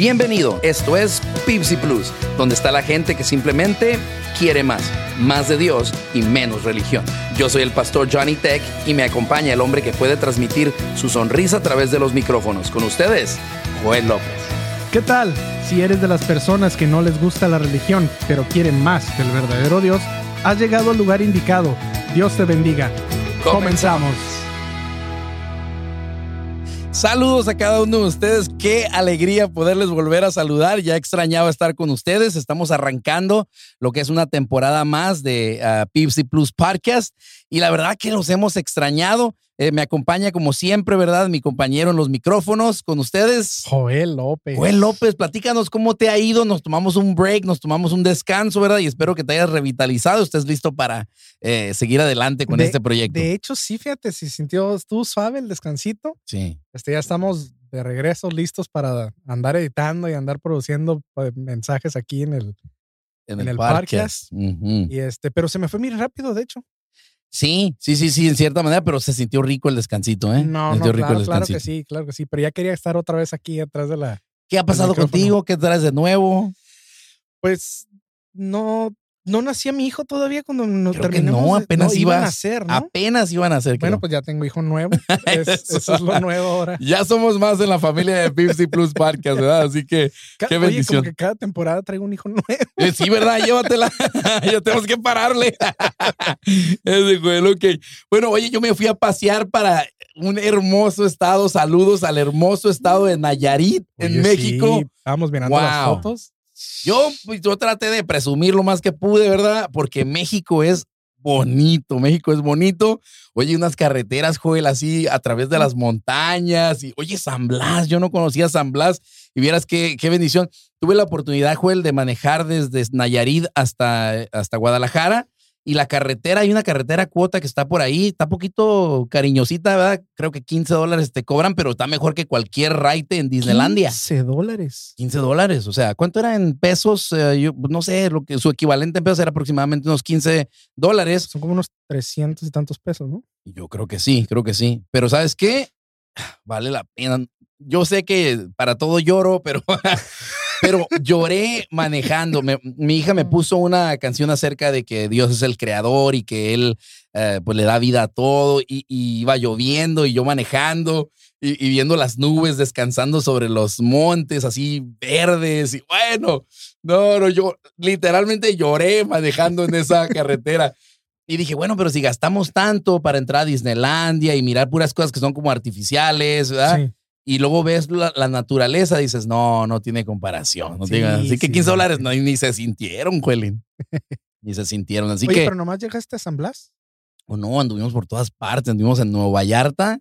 Bienvenido, esto es Pipsy Plus, donde está la gente que simplemente quiere más, más de Dios y menos religión. Yo soy el pastor Johnny Tech y me acompaña el hombre que puede transmitir su sonrisa a través de los micrófonos. Con ustedes, Joel López. ¿Qué tal? Si eres de las personas que no les gusta la religión, pero quieren más del verdadero Dios, has llegado al lugar indicado. Dios te bendiga. Comenzamos. Saludos a cada uno de ustedes. Qué alegría poderles volver a saludar. Ya extrañaba estar con ustedes. Estamos arrancando lo que es una temporada más de uh, Pipsy Plus Podcast. Y la verdad que los hemos extrañado. Eh, me acompaña como siempre, ¿verdad? Mi compañero en los micrófonos con ustedes. Joel López. Joel López, platícanos cómo te ha ido. Nos tomamos un break, nos tomamos un descanso, ¿verdad? Y espero que te hayas revitalizado. Estés listo para eh, seguir adelante con De- este proyecto. De hecho, sí, fíjate, si sintió tú suave el descansito. sí. Este, ya estamos de regreso, listos para andar editando y andar produciendo pues, mensajes aquí en el. En, En el, el podcast. Y este, pero se me fue muy rápido, de hecho. Sí, sí, sí, sí, en cierta manera, pero se sintió rico el descansito, ¿eh? No, se no, rico claro, el claro que sí, claro que sí. Pero ya quería estar otra vez aquí atrás de la. ¿Qué ha pasado contigo? ¿Qué traes de nuevo? Pues no, no nacía mi hijo todavía cuando nos Creo que terminamos. no, de- apenas iban a nacer, ¿no? Apenas iban a ser. Bueno, creo. pues ya tengo hijo nuevo. Es- Eso. eso es lo nuevo ahora. ya somos más en la familia de Pipsy Plus Podcast, ¿verdad? Así que, Qué Oye, bendición. como que cada temporada traigo un hijo nuevo. eh, sí, ¿verdad? Llévatela. ya tenemos que pararle. Ese güey, ok. Bueno, oye, yo me fui a pasear para un hermoso estado. Saludos al hermoso estado de Nayarit, en México. sí, estábamos mirando las fotos. Yo, pues, yo traté de presumir lo más que pude, ¿verdad? Porque México es bonito, México es bonito. Oye, unas carreteras, Joel, así a través de las montañas. Y oye, San Blas, yo no conocía San Blas. Y vieras qué, qué bendición. Tuve la oportunidad, Joel, de manejar desde Nayarit hasta, hasta Guadalajara. Y la carretera, hay una carretera cuota que está por ahí, está poquito cariñosita, ¿verdad? Creo que 15 dólares te cobran, pero está mejor que cualquier raite en Disneylandia. 15 dólares. 15 dólares, o sea, ¿cuánto era en pesos? Eh, yo no sé, lo que su equivalente en pesos era aproximadamente unos 15 dólares. Son como unos 300 y tantos pesos, ¿no? Yo creo que sí, creo que sí. Pero ¿sabes qué? Vale la pena. Yo sé que para todo lloro, pero, pero lloré manejando. Me- mi hija me puso una canción acerca de que Dios es el creador y que Él eh, pues le da vida a todo y, y iba lloviendo y yo manejando y, y viendo las nubes descansando sobre los montes así verdes y bueno, no, no, yo literalmente lloré manejando en esa carretera. Y dije, bueno, pero si gastamos tanto para entrar a Disneylandia y mirar puras cosas que son como artificiales, ¿verdad? Sí. Y luego ves la, la naturaleza, dices, no, no tiene comparación. No Sí, tiene- así que sí, 15 sí, dólares no, ni se sintieron, Juelín. ni se sintieron. Así Oye, que, pero nomás llegaste a San Blas. o no, anduvimos por todas partes. Anduvimos en Nuevo Vallarta,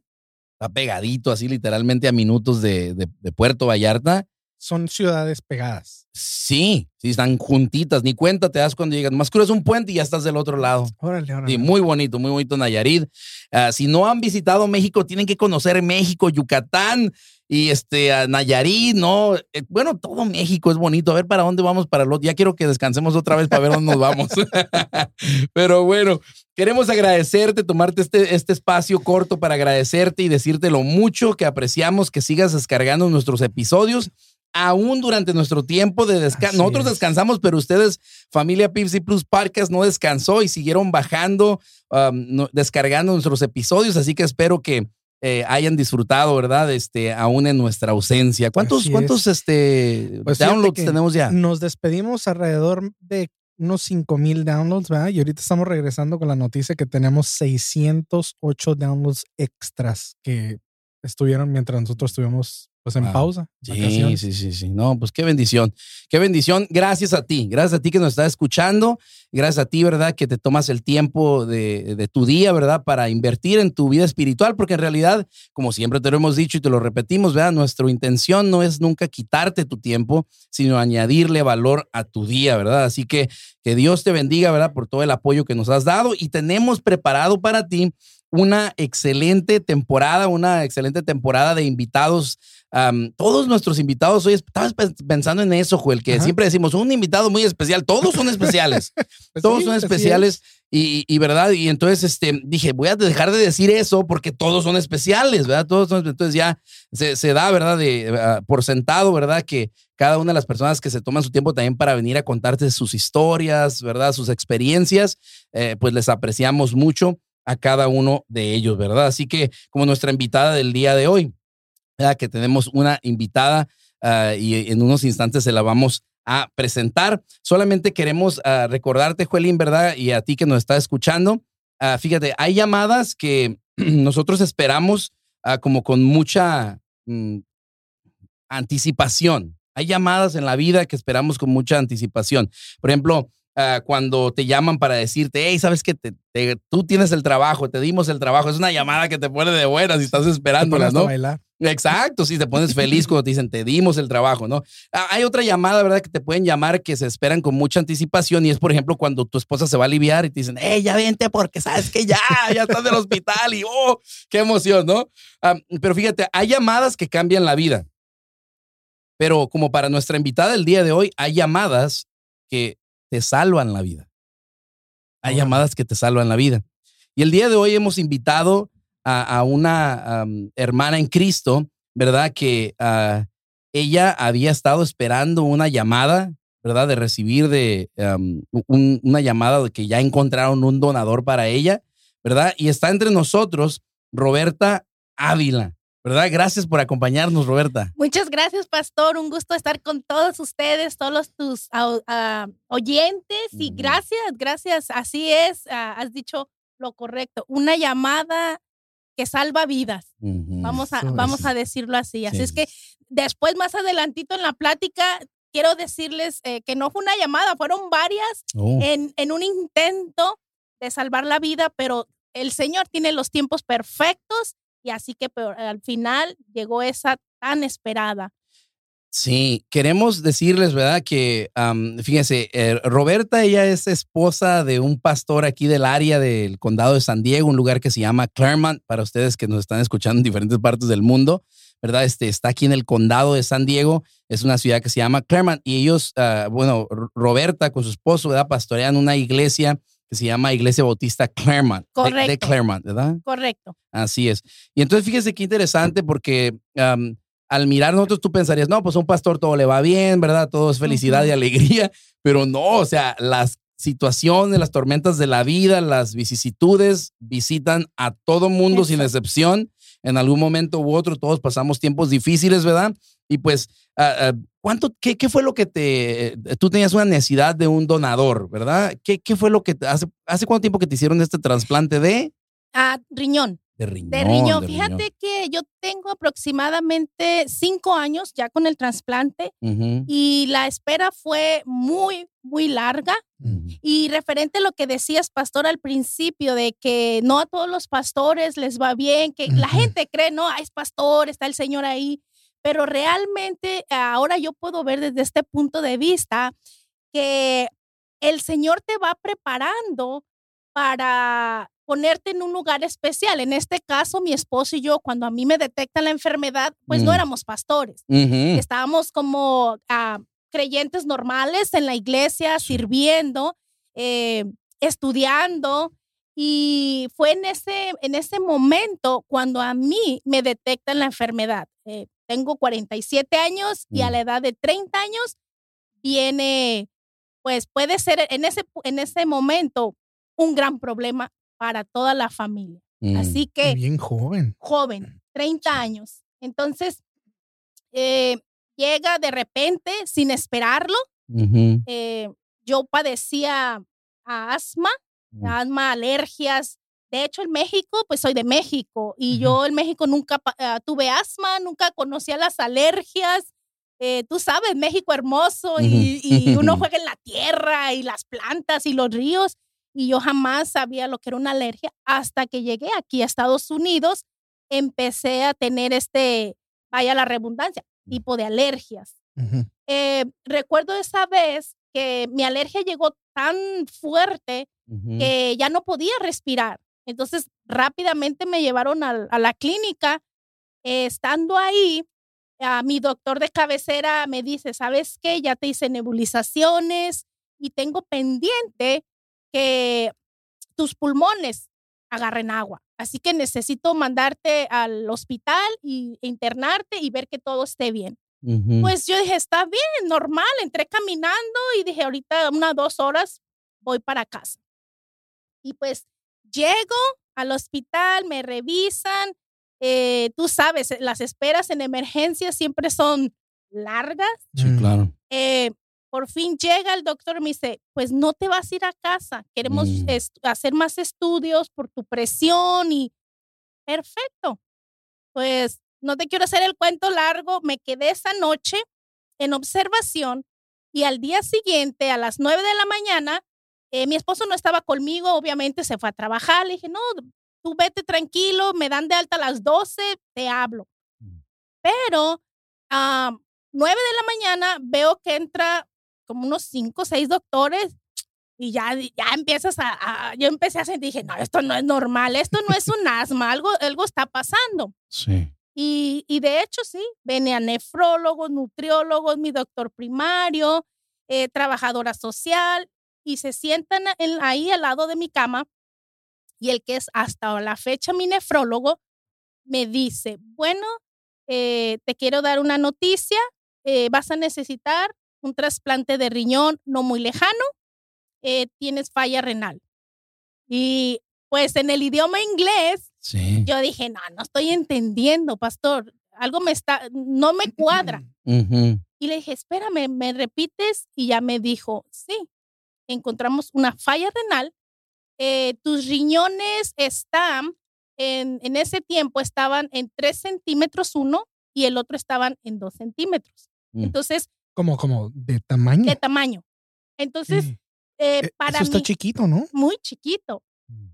está pegadito, así literalmente a minutos de, de- de Puerto Vallarta. Son ciudades pegadas. Sí, sí, están juntitas. Ni cuenta te das cuando llegas. Más cruzas un puente y ya estás del otro lado. Órale, órale. Sí, muy bonito, muy bonito Nayarit. Ah, si no han visitado México, tienen que conocer México, Yucatán y este a Nayarit, ¿no? Eh, bueno, todo México es bonito. A ver para dónde vamos para el otro. Ya quiero que descansemos otra vez para ver dónde nos vamos. Pero bueno, queremos agradecerte, tomarte este, este espacio corto para agradecerte y decirte lo mucho que apreciamos que sigas descargando nuestros episodios. Aún durante nuestro tiempo de descanso, nosotros es. descansamos, pero ustedes, familia Pipsy Plus Podcast, no descansó y siguieron bajando, um, no- descargando nuestros episodios. Así que espero que eh, hayan disfrutado, ¿verdad? Este, aún en nuestra ausencia. ¿Cuántos, este, Pues downloads tenemos ya? Nos despedimos alrededor de unos 5000 downloads, ¿verdad? Y ahorita estamos regresando con la noticia que tenemos 608 downloads extras que estuvieron mientras nosotros estuvimos pues en Wow. pausa. Sí, vacaciones. sí, sí, sí. No, pues qué bendición. Qué bendición. Gracias a ti. Gracias a ti que nos estás escuchando. Gracias a ti, ¿verdad? Que te tomas el tiempo de, de tu día, ¿verdad? Para invertir en tu vida espiritual, porque en realidad, como siempre te lo hemos dicho y te lo repetimos, ¿verdad? Nuestra intención no es nunca quitarte tu tiempo, sino añadirle valor a tu día, ¿verdad? Así que que Dios te bendiga, ¿verdad? Por todo el apoyo que nos has dado y tenemos preparado para ti una excelente temporada, una excelente temporada de invitados todos nuestros invitados hoy, estabas pe- pensando en eso, Joel, que Ajá. siempre decimos un invitado muy especial, todos son especiales, Pues todos sí, son especiales y, y, verdad, y entonces este, dije, voy a dejar de decir eso porque todos son especiales, ¿verdad? Todos son, entonces ya se, se da, ¿verdad? De, ah, por sentado, ¿verdad? Que cada una de las personas que se toman su tiempo también para venir a contarte sus historias, ¿verdad? Sus experiencias, eh, pues les apreciamos mucho a cada uno de ellos, ¿verdad? Así que como nuestra invitada del día de hoy, que tenemos una invitada ah, y en unos instantes se la vamos a presentar. Solamente queremos ah, recordarte, Juelín, ¿verdad? Y a ti que nos está escuchando, ah, fíjate, hay llamadas que nosotros esperamos como con mucha mm, anticipación. Hay llamadas en la vida que esperamos con mucha anticipación. Por ejemplo, ah, cuando te llaman para decirte, hey, sabes que te, te- tú tienes el trabajo, te dimos el trabajo. Es una llamada que te pone de buenas y estás esperándola, a ¿no? bailar. Exacto, sí, te pones feliz cuando te dicen, te dimos el trabajo, ¿no? Ah, Hay otra llamada, ¿verdad? Que te pueden llamar que se esperan con mucha anticipación y es, por ejemplo, cuando tu esposa se va a aliviar y te dicen, hey, ya vente porque sabes que ya, ya estás del hospital y, oh, qué emoción, ¿no? Ah, pero fíjate, hay llamadas que cambian la vida. Pero como para nuestra invitada el día de hoy, hay llamadas que te salvan la vida. Hay llamadas que te salvan la vida. Y el día de hoy hemos invitado a, a una hermana en Cristo, ¿verdad? Que ah, ella había estado esperando una llamada, ¿verdad? De recibir de un- una llamada de que ya encontraron un donador para ella, ¿verdad? Y está entre nosotros Roberta Ávila, ¿verdad? Gracias por acompañarnos, Roberta. Muchas gracias, pastor. Un gusto estar con todos ustedes, todos tus au- ah, oyentes. Y Ujú. gracias, gracias. Así es, ah, has dicho lo correcto. Una llamada que salva vidas. Vamos a, vamos a decirlo así. Así Sí. es que después, más adelantito en la plática, quiero decirles eh, que no fue una llamada, fueron varias Oh, en, en un intento de salvar la vida, pero el Señor tiene los tiempos perfectos y así que pero, al final llegó esa tan esperada. Sí, queremos decirles, ¿verdad? Que, am, fíjense, eh, Roberta, ella es esposa de un pastor aquí del área del condado de San Diego, un lugar que se llama Claremont, para ustedes que nos están escuchando en diferentes partes del mundo, ¿verdad? Este, está aquí en el condado de San Diego, es una ciudad que se llama Claremont, y ellos, ah, bueno, Roberta con su esposo, ¿verdad? Pastorean una iglesia que se llama Iglesia Bautista Claremont. de- De, Correcto. Claremont, ¿verdad? Correcto. Así es. Y entonces fíjese qué interesante porque al mirar nosotros tú pensarías, no, pues a un pastor todo le va bien, ¿verdad? Todo es felicidad y alegría, pero no, o sea, las situaciones, las tormentas de la vida, las vicisitudes visitan a todo mundo sin excepción. En algún momento u otro todos pasamos tiempos difíciles, ¿verdad? Y pues, ah, ¿cuánto, qué, qué fue lo que te, tú tenías una necesidad de un donador, ¿verdad? ¿Qué, qué fue lo que, te- hace, hace cuánto tiempo que te hicieron este trasplante de? Ah, riñón. De riñón. De riñón. de Fíjate que yo tengo aproximadamente cinco años ya con el trasplante y la espera fue muy, muy larga. Y referente a lo que decías, pastor, al principio, de que no a todos los pastores les va bien, que la gente cree, no, ah, es pastor, está el Señor ahí, pero realmente ahora yo puedo ver desde este punto de vista que el Señor te va preparando para ponerte en un lugar especial. En este caso, mi esposo y yo, cuando a mí me detectan la enfermedad, pues no Mm. éramos pastores estábamos como ah, creyentes normales en la iglesia, sirviendo, eh, estudiando. Y fue en ese, en ese momento cuando a mí me detectan la enfermedad. Eh, tengo 47 años y a Mm. la edad de 30 años viene, pues puede ser en ese, en ese momento un gran problema para toda la familia. Mm. Así que Bien joven. joven, 30 años. Entonces, eh, llega de repente sin esperarlo. Eh, yo padecía asma, Mm. asma, alergias. De hecho, en México, pues soy de México y yo en México nunca ah, tuve asma, nunca conocía las alergias. Eh, tú sabes, México hermoso y, y uno juega en la tierra y las plantas y los ríos y yo jamás sabía lo que era una alergia hasta que llegué aquí a Estados Unidos, empecé a tener este, vaya la redundancia, tipo de alergias. Eh, recuerdo esa vez que mi alergia llegó tan fuerte que ya no podía respirar. Entonces rápidamente me llevaron a, la clínica. Eh, estando ahí, a mi doctor de cabecera me dice, ¿sabes qué? Ya te hice nebulizaciones y tengo pendiente que tus pulmones agarren agua. Así que necesito mandarte al hospital y e internarte y ver que todo esté bien. Pues yo dije, está bien, normal. Entré caminando y dije, ahorita unas dos horas voy para casa. Y pues llego al hospital, me revisan. eh, tú sabes, las esperas en emergencia siempre son largas. Sí, Mm. claro. Eh, por fin llega el doctor y me dice, pues no te vas a ir a casa, queremos Mm. hacer más estudios por tu presión y perfecto. Pues no te quiero hacer el cuento largo, me quedé esa noche en observación y al día siguiente, a las 9 de la mañana, eh, mi esposo no estaba conmigo, obviamente se fue a trabajar, le dije, no, tú vete tranquilo, me dan de alta a las 12, te hablo. Mm. Pero a 9 de la mañana veo que entra como unos 5 o 6 doctores y ya, ya empiezas a, a- yo empecé a sentir, dije, no, esto no es normal, esto no es un asma, algo, algo está pasando. Sí. Y, y de hecho, sí, venían nefrólogos, nutriólogos, mi doctor primario, eh, trabajadora social, y se sientan en- ahí al lado de mi cama. Y el que es hasta la fecha mi nefrólogo me dice, bueno, eh, te quiero dar una noticia, eh, vas a necesitar un trasplante de riñón no muy lejano, eh, tienes falla renal. Y pues en el idioma inglés Sí. yo dije, no, no estoy entendiendo, pastor. Algo me está, no me cuadra. Y le dije, espérame, ¿me repites? Y ya me dijo, sí, encontramos una falla renal. Eh, tus riñones están, en, en ese tiempo estaban en 3 centímetros uno y el otro estaban en 2 centímetros. Mm. Entonces, Como, como de tamaño. de tamaño. Entonces, eh, Eh, para Eso está mí, chiquito, ¿no? muy chiquito.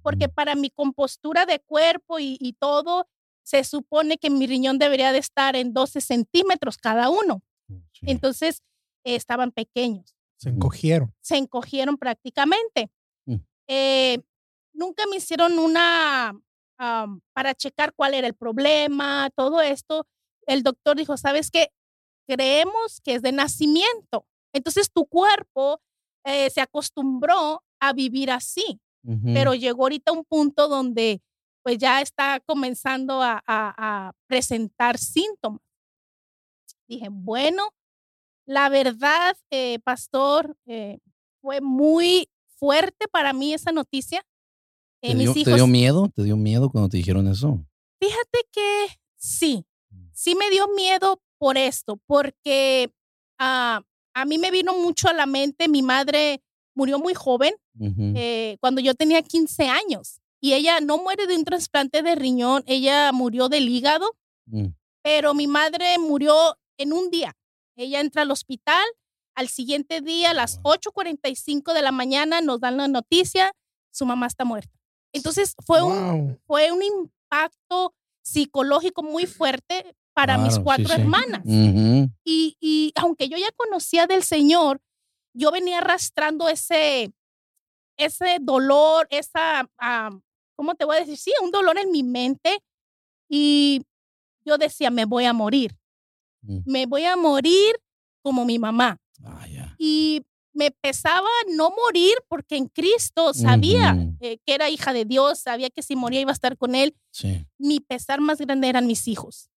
porque para mi compostura de cuerpo y, y todo, se supone que mi riñón debería de estar en 12 centímetros cada uno. Sí. Entonces, eh, estaban pequeños, Se encogieron. se encogieron prácticamente. Mm. Eh, nunca me hicieron una, am, para checar cuál era el problema, todo esto. El doctor dijo, ¿sabes qué? Creemos que es de nacimiento. Entonces, tu cuerpo eh, se acostumbró a vivir así Ujú. pero llegó ahorita un punto donde pues ya está comenzando a, a- a presentar síntomas. Dije, bueno, la verdad, eh, pastor, eh, fue muy fuerte para mí esa noticia. Eh, ¿Te, dio, mis te hijos, dio miedo? ¿Te dio miedo cuando te dijeron eso? fíjate que sí, Mm. sí me dio miedo por esto, porque ah, a mí me vino mucho a la mente, mi madre murió muy joven, Ujú. eh, cuando yo tenía 15 años. Y ella no muere de un trasplante de riñón, ella murió del hígado, Mm. pero mi madre murió en un día. Ella entra al hospital, al siguiente día, a las Wow. 8.45 de la mañana, nos dan la noticia, su mamá está muerta. Entonces fue, un, fue un impacto psicológico muy fuerte para mis sí, cuatro sí. hermanas. Y, y aunque yo ya conocía del Señor, yo venía arrastrando ese, ese dolor, esa, ah, ¿cómo te voy a decir? Sí, un dolor en mi mente. Y yo decía, me voy a morir, Mm. me voy a morir como mi mamá. Ah. Y me pesaba no morir porque en Cristo sabía eh, que era hija de Dios, sabía que si moría iba a estar con Él. Sí. Mi pesar más grande eran mis hijos,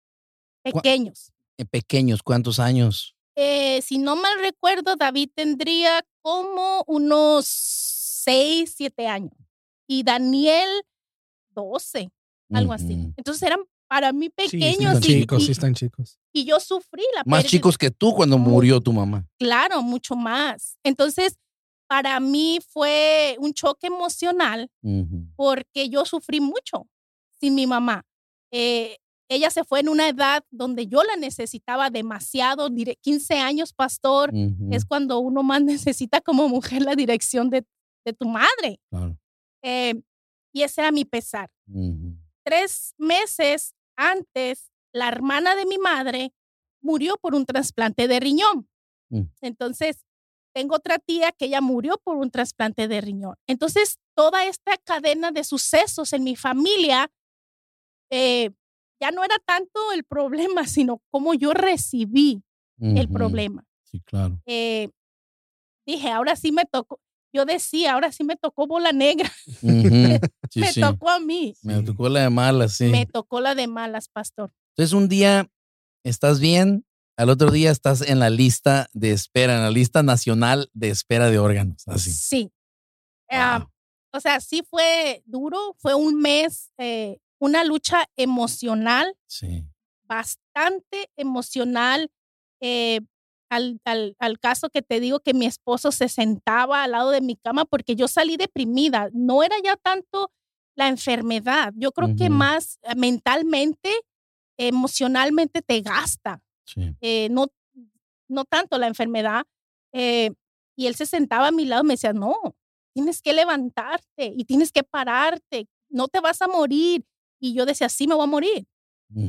¿Cuá- pequeños. Eh, Pequeños, ¿cuántos años? Eh, si no mal recuerdo, David tendría como unos 6, 7 años. Y Daniel, 12, algo así. Entonces eran para mí Sí, pequeños están y, chicos, y- sí están chicos. y yo sufrí la Más pérdida. chicos que tú cuando murió tu mamá. Claro, mucho más. Entonces, para mí fue un choque emocional Ujú. porque yo sufrí mucho sin mi mamá. Eh, ella se fue en una edad donde yo la necesitaba demasiado, dire- 15 años, pastor. Ujú. es cuando uno más necesita como mujer la dirección de, de tu madre. Claro. Eh, y ese era mi pesar. Ujú. Tres meses antes, la hermana de mi madre murió por un trasplante de riñón. Mm. Entonces, tengo otra tía que ella murió por un trasplante de riñón. Entonces, toda esta cadena de sucesos en mi familia, eh, ya no era tanto el problema, sino cómo yo recibí el problema. Sí, claro. Eh, dije, ahora sí me tocó. Yo decía, ahora sí me tocó bola negra. Ujú. Sí, me sí. tocó a mí. Me tocó la de malas, sí. Me tocó la de malas, pastor. Entonces un día estás bien, al otro día estás en la lista de espera, en la lista nacional de espera de órganos. Así. Sí. Wow. o sea, sí fue duro. Fue un mes, eh, una lucha emocional, Sí. bastante emocional. eh, al, al- al caso que te digo que mi esposo se sentaba al lado de mi cama porque yo salí deprimida. No era ya tanto la enfermedad. Yo creo que más eh, mentalmente, emocionalmente te gasta. Sí. eh, no, no tanto la enfermedad. eh, y él se sentaba a mi lado y me decía, no, tienes que levantarte y tienes que pararte, no te vas a morir. Y yo decía, sí, me voy a morir.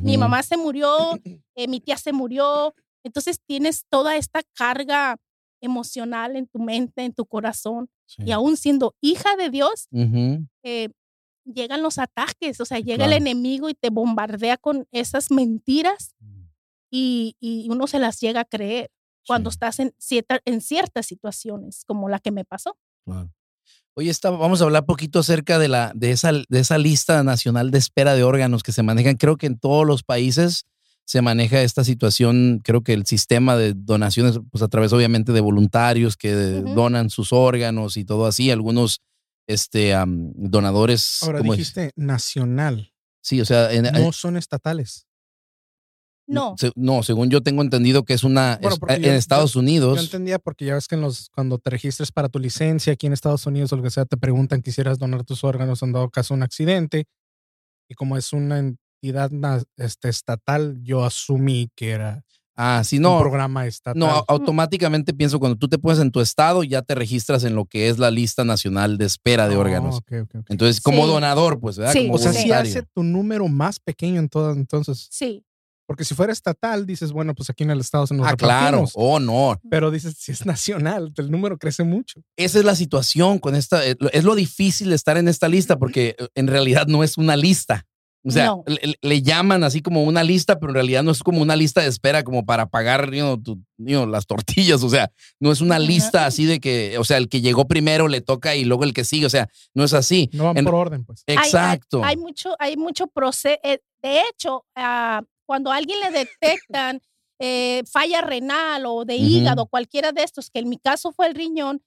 Mi mamá se murió, eh, mi tía se murió. Entonces tienes toda esta carga emocional en tu mente, en tu corazón. Sí. Y aún siendo hija de Dios, Ujú. eh, llegan los ataques, o sea, llega Claro. el enemigo y te bombardea con esas mentiras y, y uno se las llega a creer cuando Sí, estás en, cierta- en ciertas situaciones, como la que me pasó. claro. Oye, está, vamos a hablar poquito acerca de, la, de, esa, de esa lista nacional de espera de órganos que se manejan. Creo que en todos los países se maneja esta situación. Creo que el sistema de donaciones, pues a través obviamente de voluntarios que donan sus órganos y todo así. Algunos este, donadores. Ahora como- dijiste nacional, Sí, o sea, en, no son estatales. No, se- no, según yo tengo entendido que es una Bueno, es- porque en yo- Estados Yo Unidos. entendía porque ya ves que en los, cuando te registres para tu licencia aquí en Estados Unidos o lo que sea, te preguntan quisieras donar tus órganos en dado caso un accidente. Y como es una entidad este, estatal, yo asumí que era Ah, sí, un no. programa estatal. No, au- automáticamente pienso cuando tú te pones en tu estado, ya te registras en lo que es la lista nacional de espera de Ah, órganos. Entonces, como Sí. donador, pues, ¿verdad? Sí, Como O sea, sí voluntario. hace tu número más pequeño en todo, entonces. sí, Porque si fuera estatal, dices, bueno, pues aquí en el estado se nos Ah, claro. Oh, no. Pero dices, si es nacional, el número crece mucho. Esa es la situación con esta. eh, Es lo difícil de estar en esta lista porque eh, en realidad no es una lista. O sea, No. le, le llaman así como una lista, pero en realidad no es como una lista de espera como para pagar you know, tu- you know, las tortillas. O sea, no es una lista así de que, o sea, el que llegó primero le toca y luego el que sigue. O sea, no es así. No van En- por orden, pues. Hay- hay- Exacto. Hay, mucho, hay mucho proceso. de hecho, ah, cuando a alguien le detectan eh, falla renal o de hígado, cualquiera de estos, que en mi caso fue el riñón,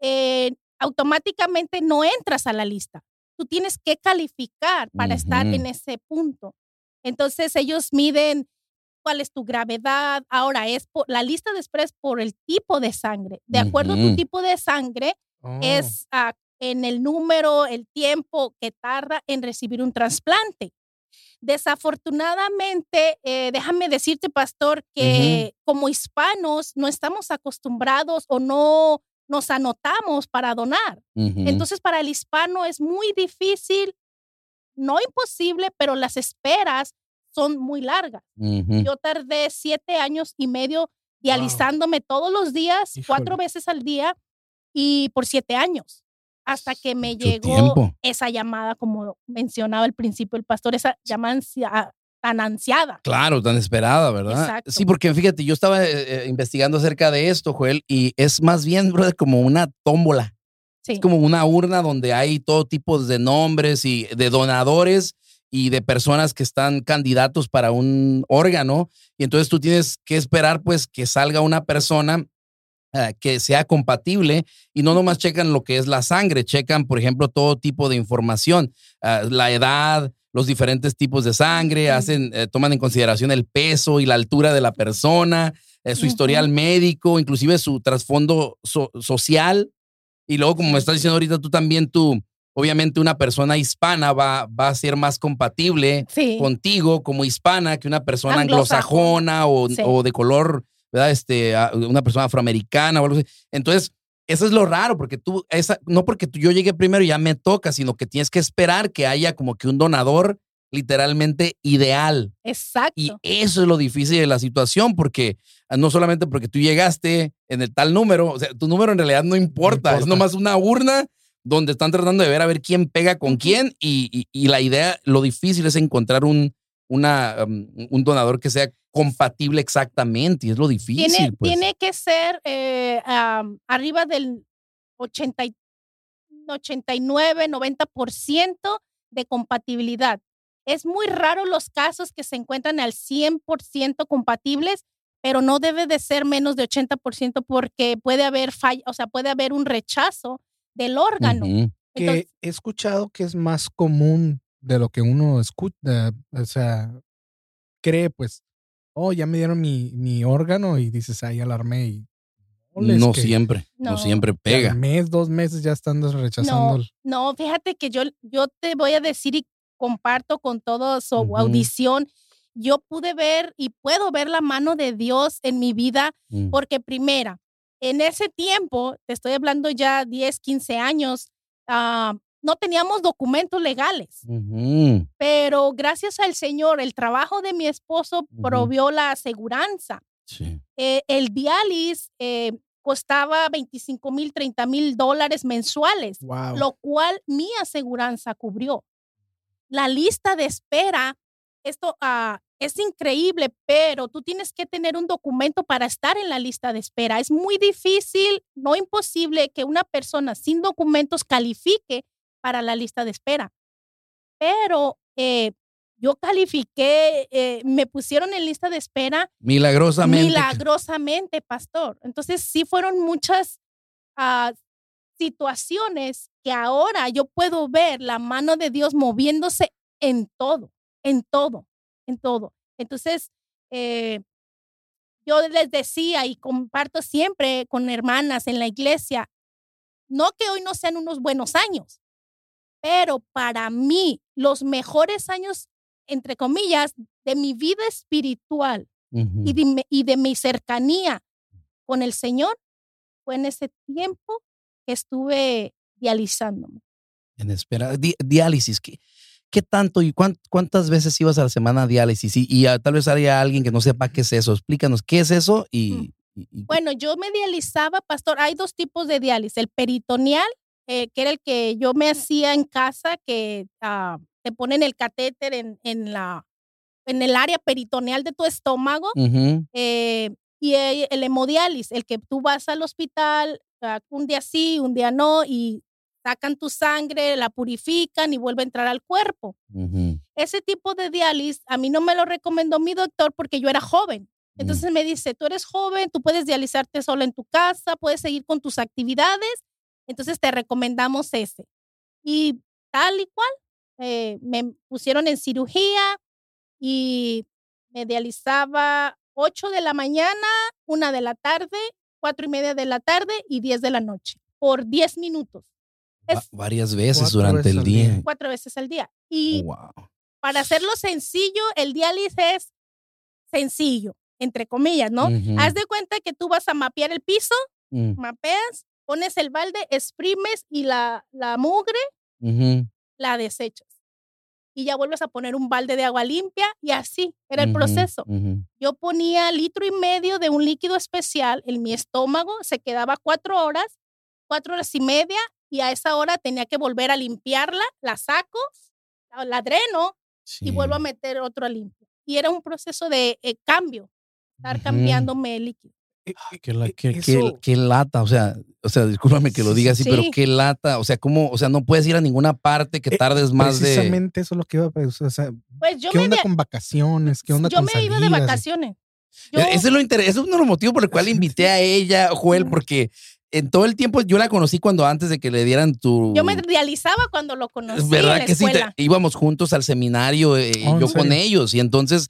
eh, automáticamente no entras a la lista. Tú tienes que calificar para estar en ese punto. Entonces ellos miden cuál es tu gravedad. Ahora es por, la lista de espera es por el tipo de sangre. De acuerdo a tu tipo de sangre, Oh. es ah, en el número, el tiempo que tarda en recibir un trasplante. Desafortunadamente, eh, déjame decirte, pastor, que como hispanos no estamos acostumbrados o no nos anotamos para donar. Entonces, para el hispano es muy difícil, no imposible, pero las esperas son muy largas. Yo tardé siete años y medio dializándome todos los días, cuatro veces al día y por siete años, hasta que me Mucho llegó tiempo. esa llamada, como mencionaba al principio el pastor, esa llamada tan ansiada. Claro, tan esperada, ¿verdad? Exacto. Sí, porque fíjate, yo estaba eh, eh, investigando acerca de esto, Joel, y es más bien, brother, como una tómbola. Sí, Es como una urna donde hay todo tipo de nombres y de donadores y de personas que están candidatos para un órgano. Y entonces tú tienes que esperar, pues, que salga una persona eh, que sea compatible y no nomás checan lo que es la sangre, checan, por ejemplo, todo tipo de información, la edad, los diferentes tipos de sangre, hacen, eh, toman en consideración el peso y la altura de la persona, eh, su historial médico, inclusive su trasfondo so- social. Y luego, como me estás diciendo ahorita, tú también, tú, obviamente una persona hispana va, va a ser más compatible sí, contigo como hispana que una persona Anglosajona. anglosajona o, Sí. o de color, ¿verdad? Este, una persona afroamericana o algo así. Entonces, eso es lo raro, porque tú, esa, no porque tú, yo llegué primero y ya me toca, sino que tienes que esperar que haya como que un donador literalmente ideal. exacto. Y eso es lo difícil de la situación, porque ah, no solamente porque tú llegaste en el tal número, o sea, tu número en realidad no importa, es importa. nomás una urna donde están tratando de ver a ver quién pega con quién y, y- y la idea, lo difícil es encontrar un, una, um, un donador que sea compatible exactamente y es lo difícil. Tiene, pues. tiene que ser eh, am, arriba del 80, y- 89, 90% de compatibilidad. Es muy raro los casos que se encuentran al 100% compatibles, pero no debe de ser menos de 80% porque puede haber falla, o sea, puede haber un rechazo del órgano. Ujú. Que Entonces, he escuchado que es más común de lo que uno escucha, o sea, cree, pues, oh, ya me dieron mi, mi órgano y dices, ay, alarmé y No que- siempre, no, No. siempre pega. al mes, dos meses ya están rechazando. el- No, fíjate que yo, yo te voy a decir y comparto con toda su Ujú. audición. Yo pude ver y puedo ver la mano de Dios en mi vida Mm. porque primera, en ese tiempo, te estoy hablando ya 10, 15 años, ah, no teníamos documentos legales, pero gracias al Señor, el trabajo de mi esposo provió la aseguranza. Sí. Eh, el diálisis eh, costaba 25 mil, 30 mil dólares mensuales Wow. lo cual mi aseguranza cubrió. La lista de espera, esto ah, es increíble, pero tú tienes que tener un documento para estar en la lista de espera. Es muy difícil, no imposible, que una persona sin documentos califique para la lista de espera. Pero eh, yo califiqué, eh, me pusieron en lista de espera Milagrosamente. milagrosamente, pastor. Entonces sí fueron muchas ah, situaciones que ahora yo puedo ver la mano de Dios moviéndose en todo, en todo, en todo. Entonces, eh, yo les decía y comparto siempre con hermanas en la iglesia, no que hoy no sean unos buenos años, pero para mí los mejores años, entre comillas, de mi vida espiritual Ujú. y de, mi- y de mi cercanía con el Señor fue en ese tiempo que estuve dializándome. En espera. Di- diálisis. ¿qué, qué tanto y cuán- cuántas veces ibas a la semana a diálisis? Y, y, ah, tal vez haya alguien que no sepa qué es eso. Explícanos qué es eso y. y- y- Bueno, yo me dializaba, pastor. Hay dos tipos de diálisis. El peritoneal, eh, que era el que yo me hacía en casa, que ah, te ponen el catéter en, en, la, en el área peritoneal de tu estómago. Ujú. eh, y el, el hemodiálisis, el que tú vas al hospital ah, un día sí, un día no, y sacan tu sangre, la purifican y vuelve a entrar al cuerpo. Ujú. Ese tipo de diálisis a mí no me lo recomendó mi doctor porque yo era joven. Mm. Entonces me dice, tú eres joven, tú puedes dializarte sola en tu casa, puedes seguir con tus actividades, entonces te recomendamos ese. Y tal y cual, eh, me pusieron en cirugía y me dializaba 8 de la mañana, 1 de la tarde, 4 y media de la tarde y 10 de la noche por 10 minutos, Es- varias veces durante veces el día. día. cuatro veces al día. Y wow. para hacerlo sencillo, el diálisis es sencillo, entre comillas, ¿no? Ujú. Haz de cuenta que tú vas a mapear el piso, Mm, mapeas, pones el balde, exprimes y la, la mugre la desechas. Y ya vuelves a poner un balde de agua limpia y así era el proceso. Yo ponía litro y medio de un líquido especial en mi estómago, se quedaba cuatro horas, cuatro horas y media, y a esa hora tenía que volver a limpiarla, la saco, la, dreno y vuelvo a meter otro limpio. Y era un proceso de eh, cambio, estar cambiándome el líquido. Eh, eh, Qué, la- eh, qué- qué- eso- qué lata, o sea, o sea, discúlpame que lo diga sí, así, pero qué lata, o sea, cómo, o sea, no puedes ir a ninguna parte que Eh, tardes más de. Precisamente eso es lo que iba a pensar. O sea, Pues yo ¿qué me, onda con vacaciones? ¿Qué onda yo con me iba de salidas? vacaciones. Yo, E- Ese es lo inter- ese es uno de los motivos por el cual invité a ella, Joel, porque en todo el tiempo yo la conocí cuando antes de que le dieran tu. yo me realizaba cuando lo conocí Es verdad en la que sí, te- íbamos juntos al seminario, eh, Oh, ¿en yo con ellos, y entonces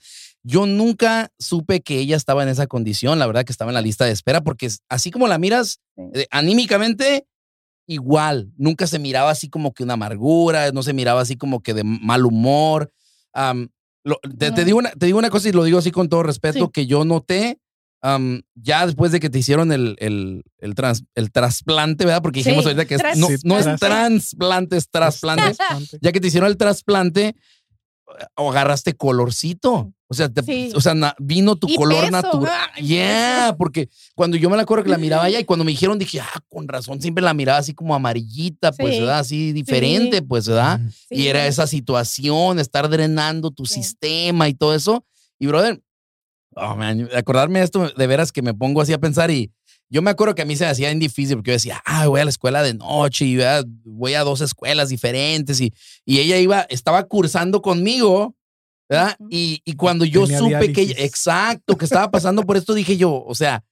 yo nunca supe que ella estaba en esa condición, la verdad que estaba en la lista de espera, porque así como la miras Sí. eh, anímicamente, igual, nunca se miraba así como que una amargura, no se miraba así como que de mal humor. Lo- te, digo una, te digo una cosa y lo digo así con todo respeto, Sí. que yo noté ya después de que te hicieron el, el, el, trans- el trasplante, ¿verdad? Porque dijimos Sí, ahorita que es- no, Sí, no es tras- trasplante, es trasplante. Trasplante. ya que te hicieron el trasplante, o agarraste colorcito. O sea, te- Sí. o sea, na- vino tu Y color natural. Yeah, porque cuando yo me la acuerdo que la miraba ella y cuando me dijeron dije, ah, con razón, siempre la miraba así como amarillita, pues, Sí. ¿verdad? Así diferente, pues, ¿verdad? Y Sí. era esa situación, estar drenando tu Sí. sistema y todo eso. Y, brother, oh, man, acordarme de esto, de veras que me pongo así a pensar y yo me acuerdo que a mí se me hacía bien difícil porque yo decía, ah, voy a la escuela de noche y voy a, voy a dos escuelas diferentes y, y ella iba, estaba cursando conmigo, Y, y cuando yo Tenía supe que, exacto, que estaba pasando por esto, dije yo, o sea,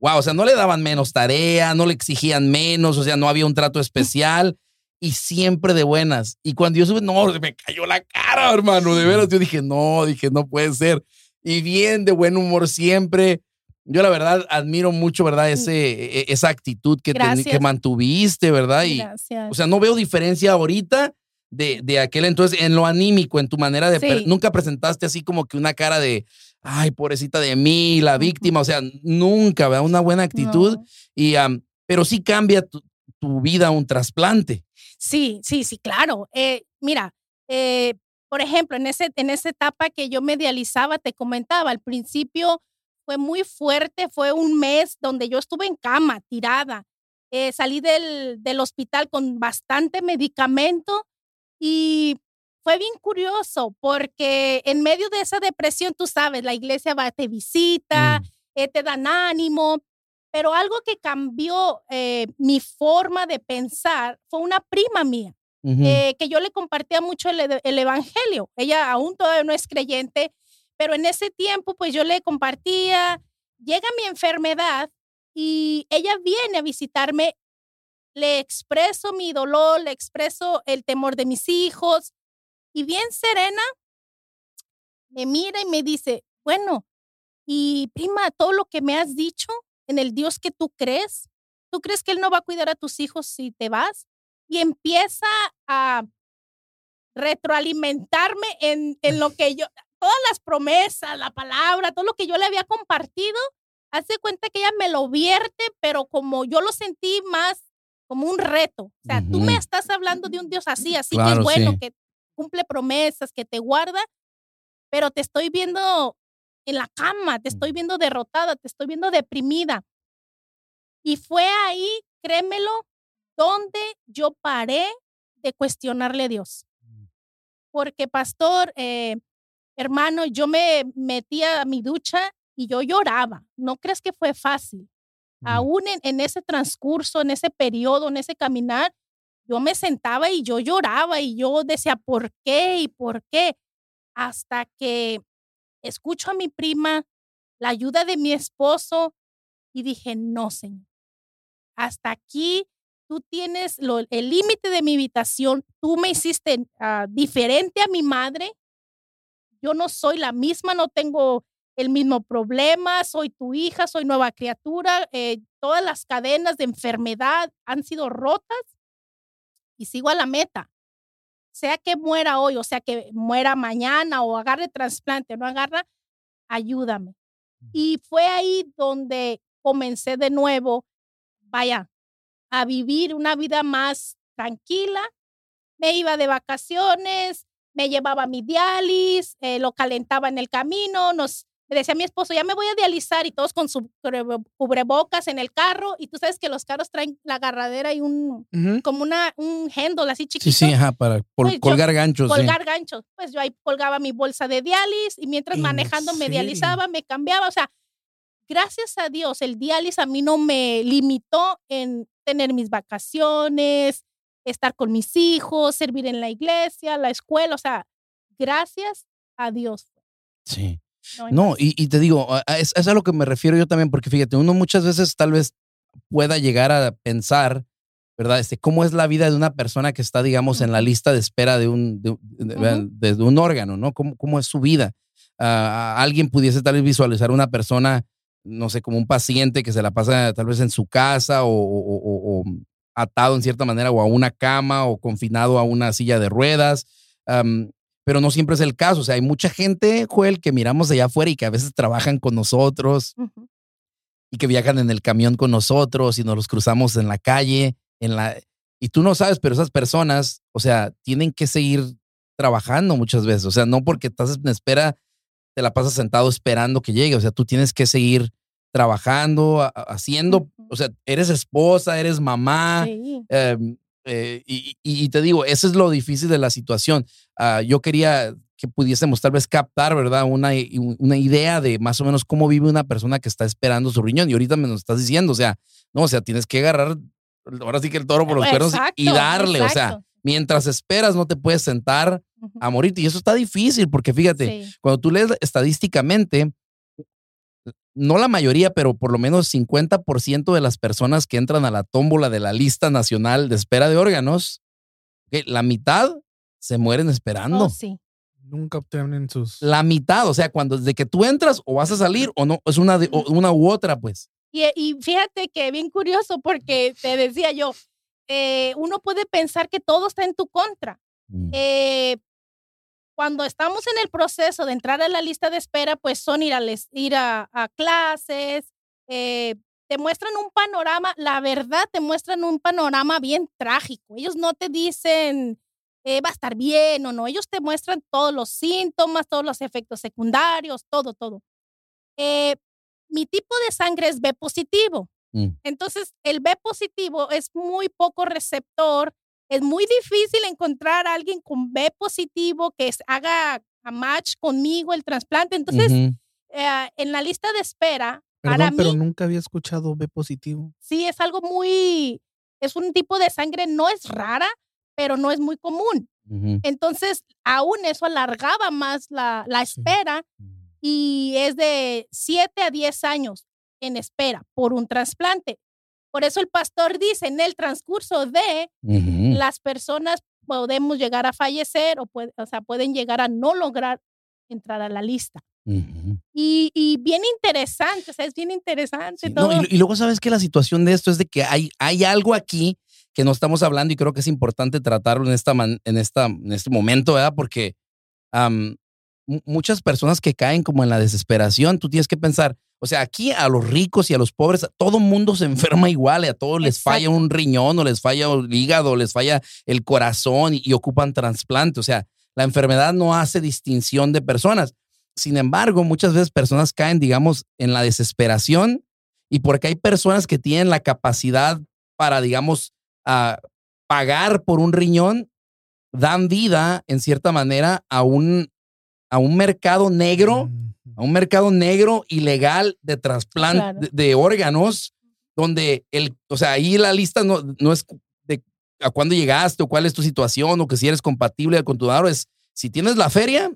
wow, o sea, no le daban menos tarea, no le exigían menos, o sea, no había un trato especial y siempre de buenas. Y cuando yo supe, no, me cayó la cara, hermano, de veras. Yo dije, no, dije, no puede ser. Y bien, de buen humor siempre. Yo la verdad admiro mucho, ¿verdad? Ese, e- esa actitud que, que mantuviste, ¿verdad? Y, Gracias. o sea, no veo diferencia ahorita de, de aquel entonces en lo anímico, en tu manera de... Sí. per- Nunca presentaste así como que una cara de, ay, pobrecita de mí, la víctima, o sea, nunca, ¿verdad? Una buena actitud. No. Y, pero sí cambia tu, tu vida un trasplante. Sí, sí, sí, claro. Eh, mira, eh, por ejemplo, en, ese, en esa etapa que yo me dializaba, te comentaba, al principio fue muy fuerte, fue un mes donde yo estuve en cama, tirada. Eh, salí del, del hospital con bastante medicamento y fue bien curioso porque en medio de esa depresión, tú sabes, la iglesia va, te visita, Mm. eh, te dan ánimo, pero algo que cambió eh, mi forma de pensar fue una prima mía, eh, que yo le compartía mucho el evangelio. Ella aún todavía no es creyente, pero en ese tiempo pues yo le compartía, llega mi enfermedad y ella viene a visitarme, le expreso mi dolor, le expreso el temor de mis hijos y bien serena me mira y me dice, bueno, y prima, todo lo que me has dicho en el Dios que tú crees, ¿tú crees que Él no va a cuidar a tus hijos si te vas? Y empieza a retroalimentarme en, en lo que yo, todas las promesas, la palabra, todo lo que yo le había compartido, hace cuenta que ella me lo vierte, pero como yo lo sentí más como un reto. O sea, tú me estás hablando de un Dios así, así que es bueno, sí. que cumple promesas, que te guarda, pero te estoy viendo en la cama, te estoy viendo derrotada, te estoy viendo deprimida. Y fue ahí, créemelo, donde yo paré de cuestionarle a Dios. Porque, pastor, eh, hermano, yo me metía a mi ducha y yo lloraba. No crees que fue fácil. Aún en, en ese transcurso, en ese periodo, en ese caminar, yo me sentaba y yo lloraba y yo decía, ¿por qué? ¿Y por qué? Hasta que escucho a mi prima, la ayuda de mi esposo y dije, no, Señor, hasta aquí tú tienes lo- el límite de mi habitación, tú me hiciste ah, diferente a mi madre, yo no soy la misma, no tengo el mismo problema, soy tu hija, soy nueva criatura, eh, todas las cadenas de enfermedad han sido rotas y sigo a la meta. Sea que muera hoy, o sea que muera mañana o agarre trasplante no agarra, ayúdame. Y fue ahí donde comencé de nuevo, vaya, a vivir una vida más tranquila. Me iba de vacaciones, me llevaba mi dialis, eh, lo calentaba en el camino, nos me decía mi esposo, ya me voy a dializar y todos con su cubre- cubrebocas en el carro y tú sabes que los carros traen la agarradera y un como una un handle así Sí, chiquito sí, ajá, para Pues yo- colgar ganchos. sí. colgar ganchos. Pues yo ahí colgaba mi bolsa de dialis y mientras ¿En manejando me dializaba, me cambiaba. O sea, gracias a Dios, el dialis a mí no me limitó en tener mis vacaciones, estar con mis hijos, servir en la iglesia, la escuela. O sea, gracias a Dios. Sí. No, y, y te digo, a- a- es, es a lo que me refiero yo también, porque fíjate, uno muchas veces tal vez pueda llegar a pensar, ¿verdad? Este, ¿Cómo es la vida de una persona que está, digamos, en la lista de espera de un, de, de- Ujú. de- de un órgano, ¿no? ¿Cómo, cómo es su vida? Ah, alguien pudiese tal vez visualizar una persona, no sé, como un paciente que se la pasa tal vez en su casa o, o- o- o atado en cierta manera o a una cama o confinado a una silla de ruedas. am, pero no siempre es el caso. O sea, hay mucha gente, Joel, que miramos de allá afuera y que a veces trabajan con nosotros y que viajan en el camión con nosotros y nos los cruzamos en la calle, en la y tú no sabes, pero esas personas, o sea, tienen que seguir trabajando muchas veces, o sea, no porque estás en espera te la pasas sentado esperando que llegue. O sea, tú tienes que seguir trabajando, haciendo, o sea, eres esposa, eres mamá. Em, eh, y, te digo, eso es lo difícil de la situación. Ah, yo quería que pudiésemos tal vez captar, ¿verdad? Una, una idea de más o menos cómo vive una persona que está esperando su riñón. Y ahorita me lo estás diciendo, o sea, no, o sea, tienes que agarrar, ahora sí que el toro por los cuernos y darle, o sea, mientras esperas no te puedes sentar a morirte. Y eso está difícil porque fíjate, cuando tú lees estadísticamente, no la mayoría, pero por lo menos 50% de las personas que entran a la tómbola de la lista nacional de espera de órganos, la mitad se mueren esperando. Oh, sí. Nunca obtienen sus. La mitad, o sea, cuando desde que tú entras o vas a salir o no, es una, una u otra, pues. Y, fíjate que bien curioso porque te decía yo, eh, uno puede pensar que todo está en tu contra. Mm. Eh, cuando estamos en el proceso de entrar a la lista de espera, pues son ir a, ir a, clases, eh, te muestran un panorama, la verdad te muestran un panorama bien trágico. Ellos no te dicen eh, va a estar bien o no, ellos te muestran todos los síntomas, todos los efectos secundarios, todo, todo. Eh, mi tipo de sangre es B positivo. Mm. Entonces, el B positivo es muy poco receptor es muy difícil encontrar a alguien con B positivo que haga a match conmigo el trasplante. Entonces, eh, en la lista de espera, para pero nunca había escuchado B positivo. Sí, es algo muy, es un tipo de sangre, no es rara, pero no es muy común. Entonces, aún eso alargaba más la, la espera y es de 7 a 10 años en espera por un trasplante. Por eso el pastor dice, en el transcurso de las personas podemos llegar a fallecer o, o sea, pueden llegar a no lograr entrar a la lista. y, bien interesante, o sea, es bien interesante todo. y, luego sabes que la situación de esto es de que hay, hay algo aquí que no estamos hablando y creo que es importante tratarlo en, esta en, esta, en este momento, ¿verdad? Porque muchas personas que caen como en la desesperación, tú tienes que pensar, o sea, aquí a los ricos y a los pobres, todo mundo se enferma igual, a todos les falla un riñón o les falla el hígado, les falla el corazón y, ocupan trasplante. O sea, la enfermedad no hace distinción de personas. Sin embargo, muchas veces personas caen, digamos, en la desesperación y porque hay personas que tienen la capacidad para, digamos, pagar por un riñón, dan vida, en cierta manera, a un, a un mercado negro. Mm a un mercado negro ilegal de trasplante de, órganos, donde el, o sea, ahí la lista no, no es de a cuándo llegaste o cuál es tu situación o que si eres compatible con tu donador, es si tienes la feria,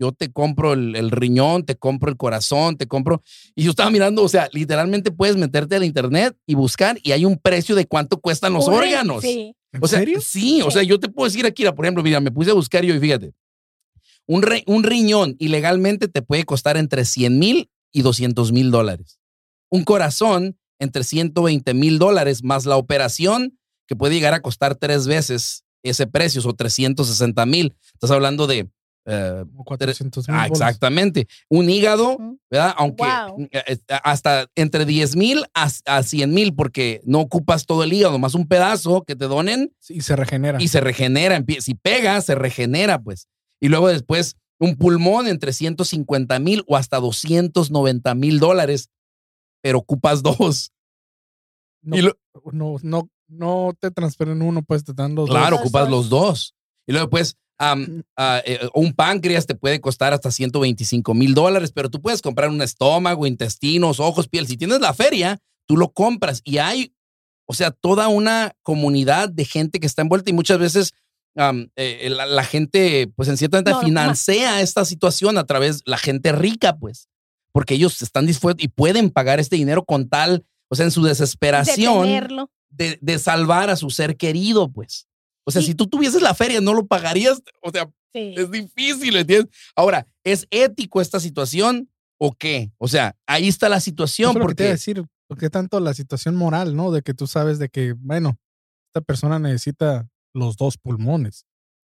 yo te compro el, riñón, te compro el corazón, te compro. Y yo estaba mirando, o sea, literalmente puedes meterte al internet y buscar y hay un precio de cuánto cuestan los órganos. Sí. O sea, serio? Sí, o sea, yo te puedo decir aquí, por ejemplo, mira, me puse a buscar y hoy, fíjate, un, un riñón ilegalmente te puede costar entre 100 mil y 200 mil dólares. Un corazón entre 120 mil dólares más la operación que puede llegar a costar tres veces ese precio o 360 mil. Estás hablando de... 400 mil. Ah, exactamente. Un hígado, ¿verdad? Aunque eh, eh, hasta entre 10 mil a, a 100 mil, porque no ocupas todo el hígado, más un pedazo que te donen. Y se regenera. Y se regenera. Si pega, se regenera, pues. Y luego después un pulmón entre 150 mil o hasta 290 mil dólares, pero ocupas dos. No, no, no, no, te transfieren uno, pues te dan los claro, ocupas los dos. Y luego pues un páncreas te puede costar hasta 125 mil dólares, pero tú puedes comprar un estómago, intestinos, ojos, piel. Si tienes la feria, tú lo compras y hay, o sea, toda una comunidad de gente que está envuelta y muchas veces eh, la, gente, pues en cierta manera, financia esta situación a través la gente rica, pues, porque ellos están dispuestos y pueden pagar este dinero con tal, o sea, en su desesperación de, de, salvar a su ser querido, pues. O sea, si tú tuvieses la feria, no lo pagarías, o sea, es difícil, ¿entiendes? Ahora, ¿es ético esta situación o qué? O sea, ahí está la situación. porque te decir, porque tanto la situación moral, ¿no? De que tú sabes de que, bueno, esta persona necesita los dos pulmones.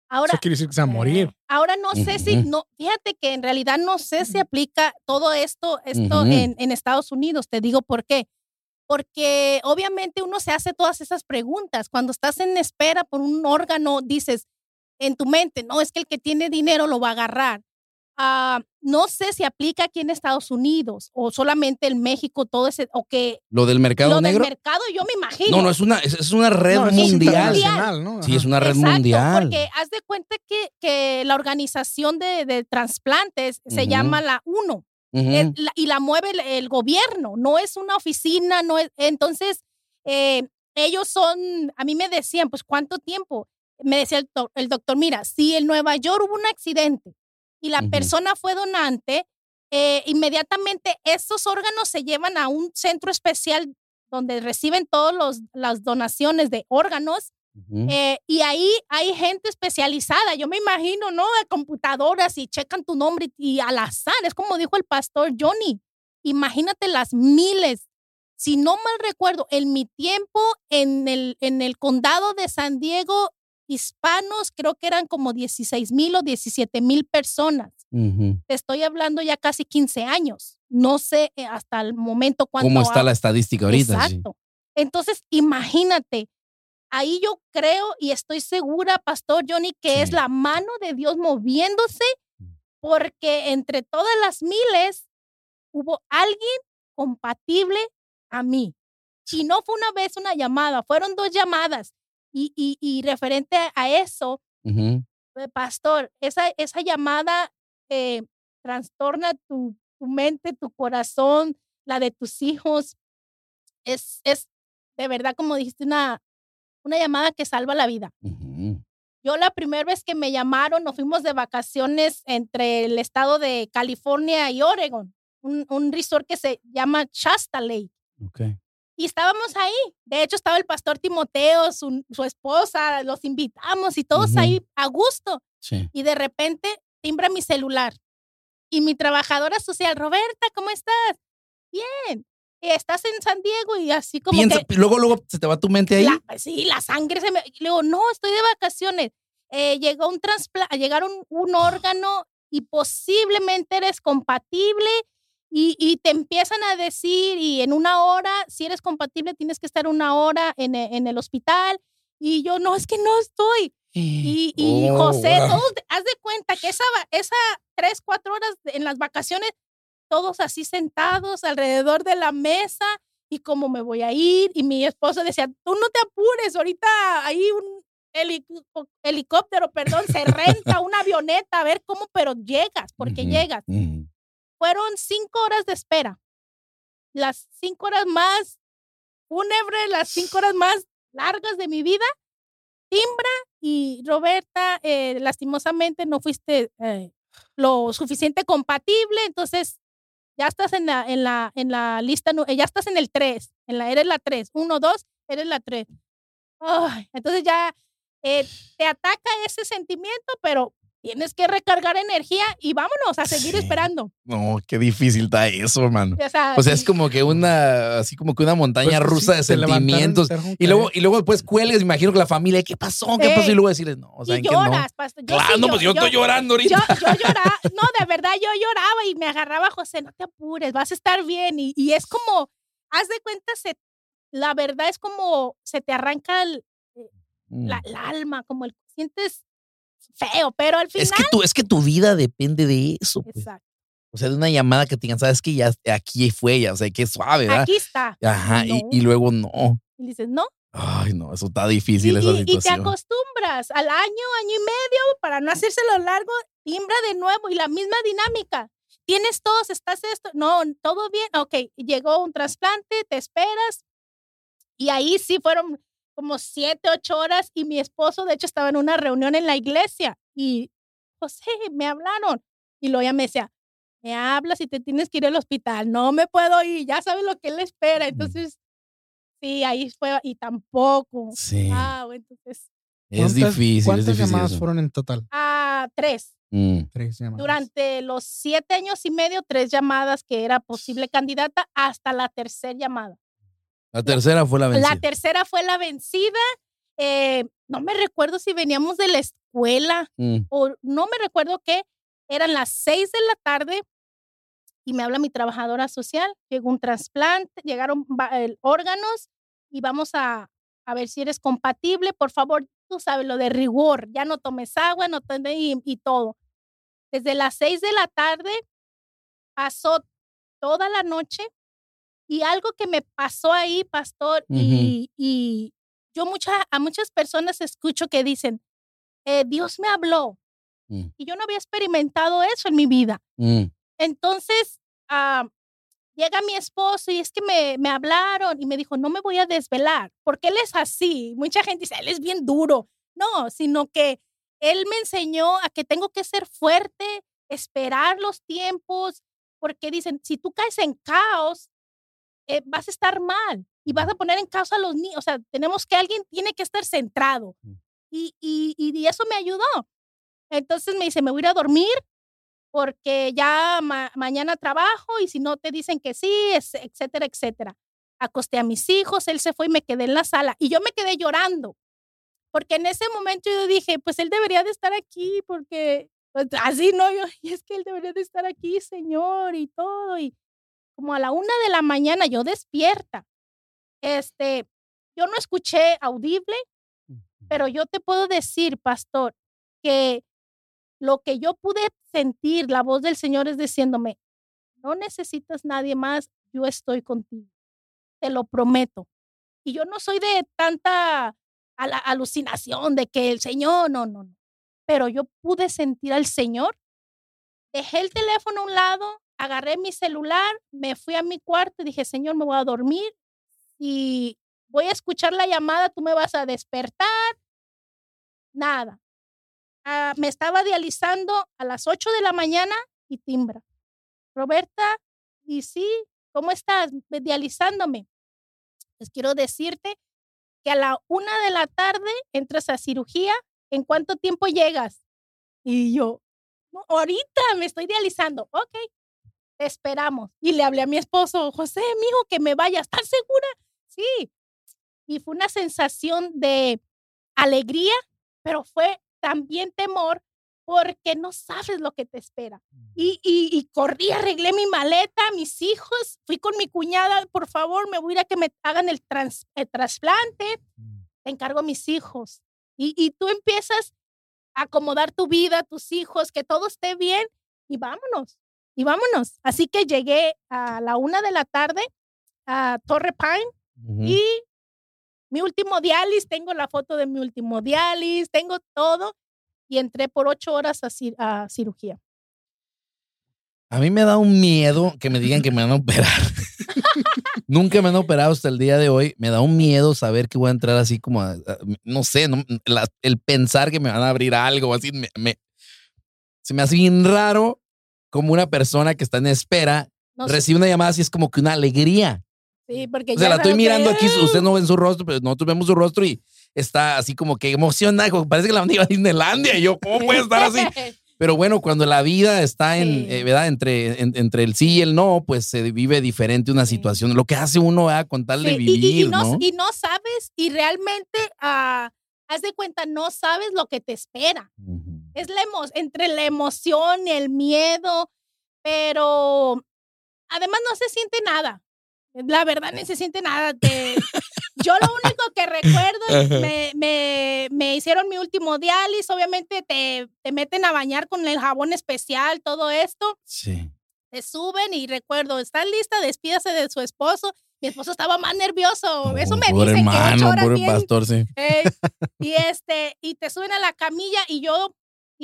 Ahora, Eso quiere decir que se va a morir. Eh, ahora no sé si, no, fíjate que en realidad no sé si aplica todo esto, esto en, en, Estados Unidos. Te digo por qué. Porque obviamente uno se hace todas esas preguntas. Cuando estás en espera por un órgano, dices en tu mente, no, es que el que tiene dinero lo va a agarrar. Ah, no sé si aplica aquí en Estados Unidos o solamente en México, todo ese, o que Lo del mercado lo negro. del mercado yo me imagino. no, no, es una, es, es una red No, es mundial. Sí, es una red Exacto, mundial. Porque haz de cuenta que, que la organización de, de trasplantes se llama la UNO eh, la- y la mueve el, el gobierno, no es una oficina, no es. Entonces, eh, ellos son, a mí me decían, pues, ¿cuánto tiempo? Me decía el, el doctor, mira, si en Nueva York hubo un accidente y la persona fue donante, eh, inmediatamente esos órganos se llevan a un centro especial donde reciben todas las donaciones de órganos eh, y ahí hay gente especializada, yo me imagino, ¿no? De computadoras y checan tu nombre y, y al azar, es como dijo el pastor Johnny. Imagínate las miles. Si no mal recuerdo, en mi tiempo en el, en el condado de San Diego, hispanos, creo que eran como 16 mil o 17 mil personas. Te estoy hablando ya casi 15 años. No sé eh, hasta el momento cuánto ¿Cómo está la estadística ahorita? Sí. Exacto. Entonces, imagínate, ahí yo creo y estoy segura, Pastor Johnny, que es la mano de Dios moviéndose, porque entre todas las miles hubo alguien compatible a mí. Y no fue una vez una llamada, fueron dos llamadas. Y, y, y referente a eso, Ujú. eh, pastor, esa, esa llamada eh, trastorna tu, tu mente, tu corazón, la de tus hijos. Es, es de verdad, como dijiste, una, una llamada que salva la vida. Ujú. Yo la primera vez que me llamaron, nos fuimos de vacaciones entre el estado de California y Oregon, un, un resort que se llama Shasta Lake. Ok. Y estábamos ahí. De hecho, estaba el pastor Timoteo, su, su esposa, los invitamos y todos Ujú. ahí a gusto Sí. y de repente timbra mi celular. Y mi trabajadora social, Roberta, ¿cómo estás? Bien. "Y ¿Estás en San Diego? Y así como Piensa, que... luego, luego se te va tu mente ahí. la- sí, la sangre se me... Le digo, no, estoy de vacaciones. Eh, llegó un trasplante, llegaron un órgano y posiblemente eres compatible y, y te empiezan a decir y en una hora, si eres compatible, tienes que estar una hora en, e- en el hospital. Y yo, no, es que no estoy. Y, y Oh, José, wow. todos, haz de cuenta que esa, esa tres, cuatro horas en las vacaciones, todos así sentados alrededor de la mesa y cómo me voy a ir. Y mi esposo decía, tú no te apures, ahorita hay un helico- helicóptero, perdón, se renta una avioneta, a ver cómo, pero llegas, porque llegas. Ujú. Fueron cinco horas de espera. Las cinco horas más fúnebres, las cinco horas más largas de mi vida. Timbra y Roberta, eh, lastimosamente no fuiste eh, lo suficiente compatible, entonces ya estás en la, en la, en la lista, eh, ya estás en el 3, en la, eres la 3, 1, 2, eres la 3. Ay, entonces ya eh, te ataca ese sentimiento, pero tienes que recargar energía y vámonos a seguir Sí. esperando. No, qué difícil está eso, hermano. O sea, O sea, es como que una, así como que una montaña Pues, rusa sí, de se sentimientos. Y luego, y luego después cuelgas, me imagino que la familia, ¿qué pasó? ¿Qué pasó? Y luego decirles, no, o sea, y que no. lloras, pastor. Yo Claro, sí no, pues yo, estoy llorando Yo, ahorita. yo lloraba, no, de verdad yo lloraba y me agarraba José, no te apures, vas a estar bien. Y, y es como, haz de cuenta, se, la verdad es como se te arranca el, Mm. la, el alma, como el, sientes feo, pero al final... es, que tu, es que tu vida depende de eso. pues. Exacto. O sea, de una llamada que te digan, sabes que ya aquí fue ya, o sea, que suave, ¿verdad? Aquí está. Ajá, y, No. y luego no. Y dices, no. Ay, no, eso está Y, difícil, esa y- y te situación. acostumbras al año, año y medio, para no hacérselo largo, timbra de nuevo y la misma dinámica. Tienes todos, estás esto, no, todo bien, ok, llegó un trasplante, te esperas. Y ahí sí fueron como siete, ocho horas y mi esposo, de hecho, estaba en una reunión en la iglesia y, José, me hablaron. Y luego ella me decía, me hablas y te tienes que ir al hospital, no me puedo ir, ya sabes lo que él espera. Entonces, sí, ahí fue, y tampoco. Sí, Wow, entonces, es ¿Cuántas- difícil, es ¿Cuántas difícil. llamadas eso. fueron en total? a tres. Mm. Tres llamadas. Durante los siete años y medio, tres llamadas que era posible candidata hasta la tercera llamada. La tercera fue la vencida. La tercera fue la vencida. eh, no me recuerdo si veníamos de la escuela Mm. o no me recuerdo qué. Eran las seis de la tarde y me habla mi trabajadora social. Llegó un trasplante, llegaron eh, órganos y vamos a, a ver si eres compatible. Por favor, tú sabes lo de rigor. Ya no tomes agua, no tomes y, y todo. Desde las seis de la tarde pasó toda la noche y algo que me pasó ahí, pastor, y, y, yo mucha, a muchas personas escucho que dicen, eh, Dios me habló. Mm. Y yo no había experimentado eso en mi vida. Mm, Entonces, ah, llega mi esposo y es que me, me hablaron y me dijo, no me voy a desvelar, porque él es así. Mucha gente dice, él es bien duro. No, sino que él me enseñó a que tengo que ser fuerte, esperar los tiempos, porque dicen, si tú caes en caos, eh, vas a estar mal y vas a poner en causa a los niños. O sea, tenemos que alguien tiene que estar centrado. Mm. Y, y, y eso me ayudó. Entonces me dice, me voy a ir a dormir porque ya ma- mañana trabajo y si no te dicen que sí, es- etcétera, etcétera. Acosté a mis hijos, él se fue y me quedé en la sala y yo me quedé llorando porque en ese momento yo dije, pues él debería de estar aquí porque pues, así no, yo, y es que él debería de estar aquí, Señor, y todo. Y como a la una de la mañana yo despierta. Este, yo no escuché audible, pero yo te puedo decir, pastor, que lo que yo pude sentir, la voz del Señor es diciéndome, no necesitas nadie más, yo estoy contigo, te lo prometo. Y yo no soy de tanta ala- alucinación de que el Señor, no, no, no. Pero yo pude sentir al Señor, dejé el teléfono a un lado, agarré mi celular, me fui a mi cuarto y dije, Señor, me voy a dormir y voy a escuchar la llamada, tú me vas a despertar. Nada. Ah, me estaba dializando a las 8 de la mañana y timbra. Roberta, y sí, ¿cómo estás? Dializándome. Les quiero decirte que a la una de la tarde entras a cirugía. ¿En cuánto tiempo llegas? Y yo, "No, ahorita me estoy dializando. Ok, esperamos. Y le hablé a mi esposo, José, mijo, que me vaya. ¿Estás segura? Sí. Y fue una sensación de alegría, pero fue también temor porque no sabes lo que te espera. Y, y, y corrí, arreglé mi maleta, mis hijos, fui con mi cuñada, por favor, me voy a ir a que me hagan el, trans- el trasplante, te encargo a mis hijos. Y, y tú empiezas a acomodar tu vida, tus hijos, que todo esté bien y vámonos, y vámonos. Así que llegué a la una de la tarde a Torre Pine y mi último dialis, tengo la foto de mi último dialis, tengo todo y entré por ocho horas a, cir- a cirugía. A mí me da un miedo que me digan que me van a operar. Nunca me han operado hasta el día de hoy. Me da un miedo saber que voy a entrar así como, a- a- no sé, no- la- el pensar que me van a abrir algo así. Me, me- se me hace bien raro como una persona que está en espera No sé, recibe una llamada así, es como que una alegría. sí, porque O sea, ya la estoy mirando que- aquí, ustedes no ven su rostro, pero nosotros vemos su rostro y está así como que emocionada, como parece que la van a Disneylandia. Y yo, ¿cómo puede estar así? Pero bueno, cuando la vida está en, Sí. eh, ¿verdad? Entre, en- entre el sí y el no, pues se vive diferente una Sí. situación. Lo que hace uno, ¿verdad? Con tal de Sí, y- vivir, y, y ¿no? no, y no sabes, y realmente, ah, haz de cuenta, no sabes lo que te espera. Ujú. Es la emo- entre la emoción, el miedo, pero además no se siente nada. La verdad, no se siente nada. Te- yo lo único que recuerdo, me, me, me hicieron mi último diálisis, obviamente te, te meten a bañar con el jabón especial, todo esto, Sí. te suben y recuerdo, ¿estás lista? Despídase de su esposo. Mi esposo estaba más nervioso. Eso Oh, me dicen que ocho hermano, horas bien pastor, sí. eh, y este, y te suben a la camilla y yo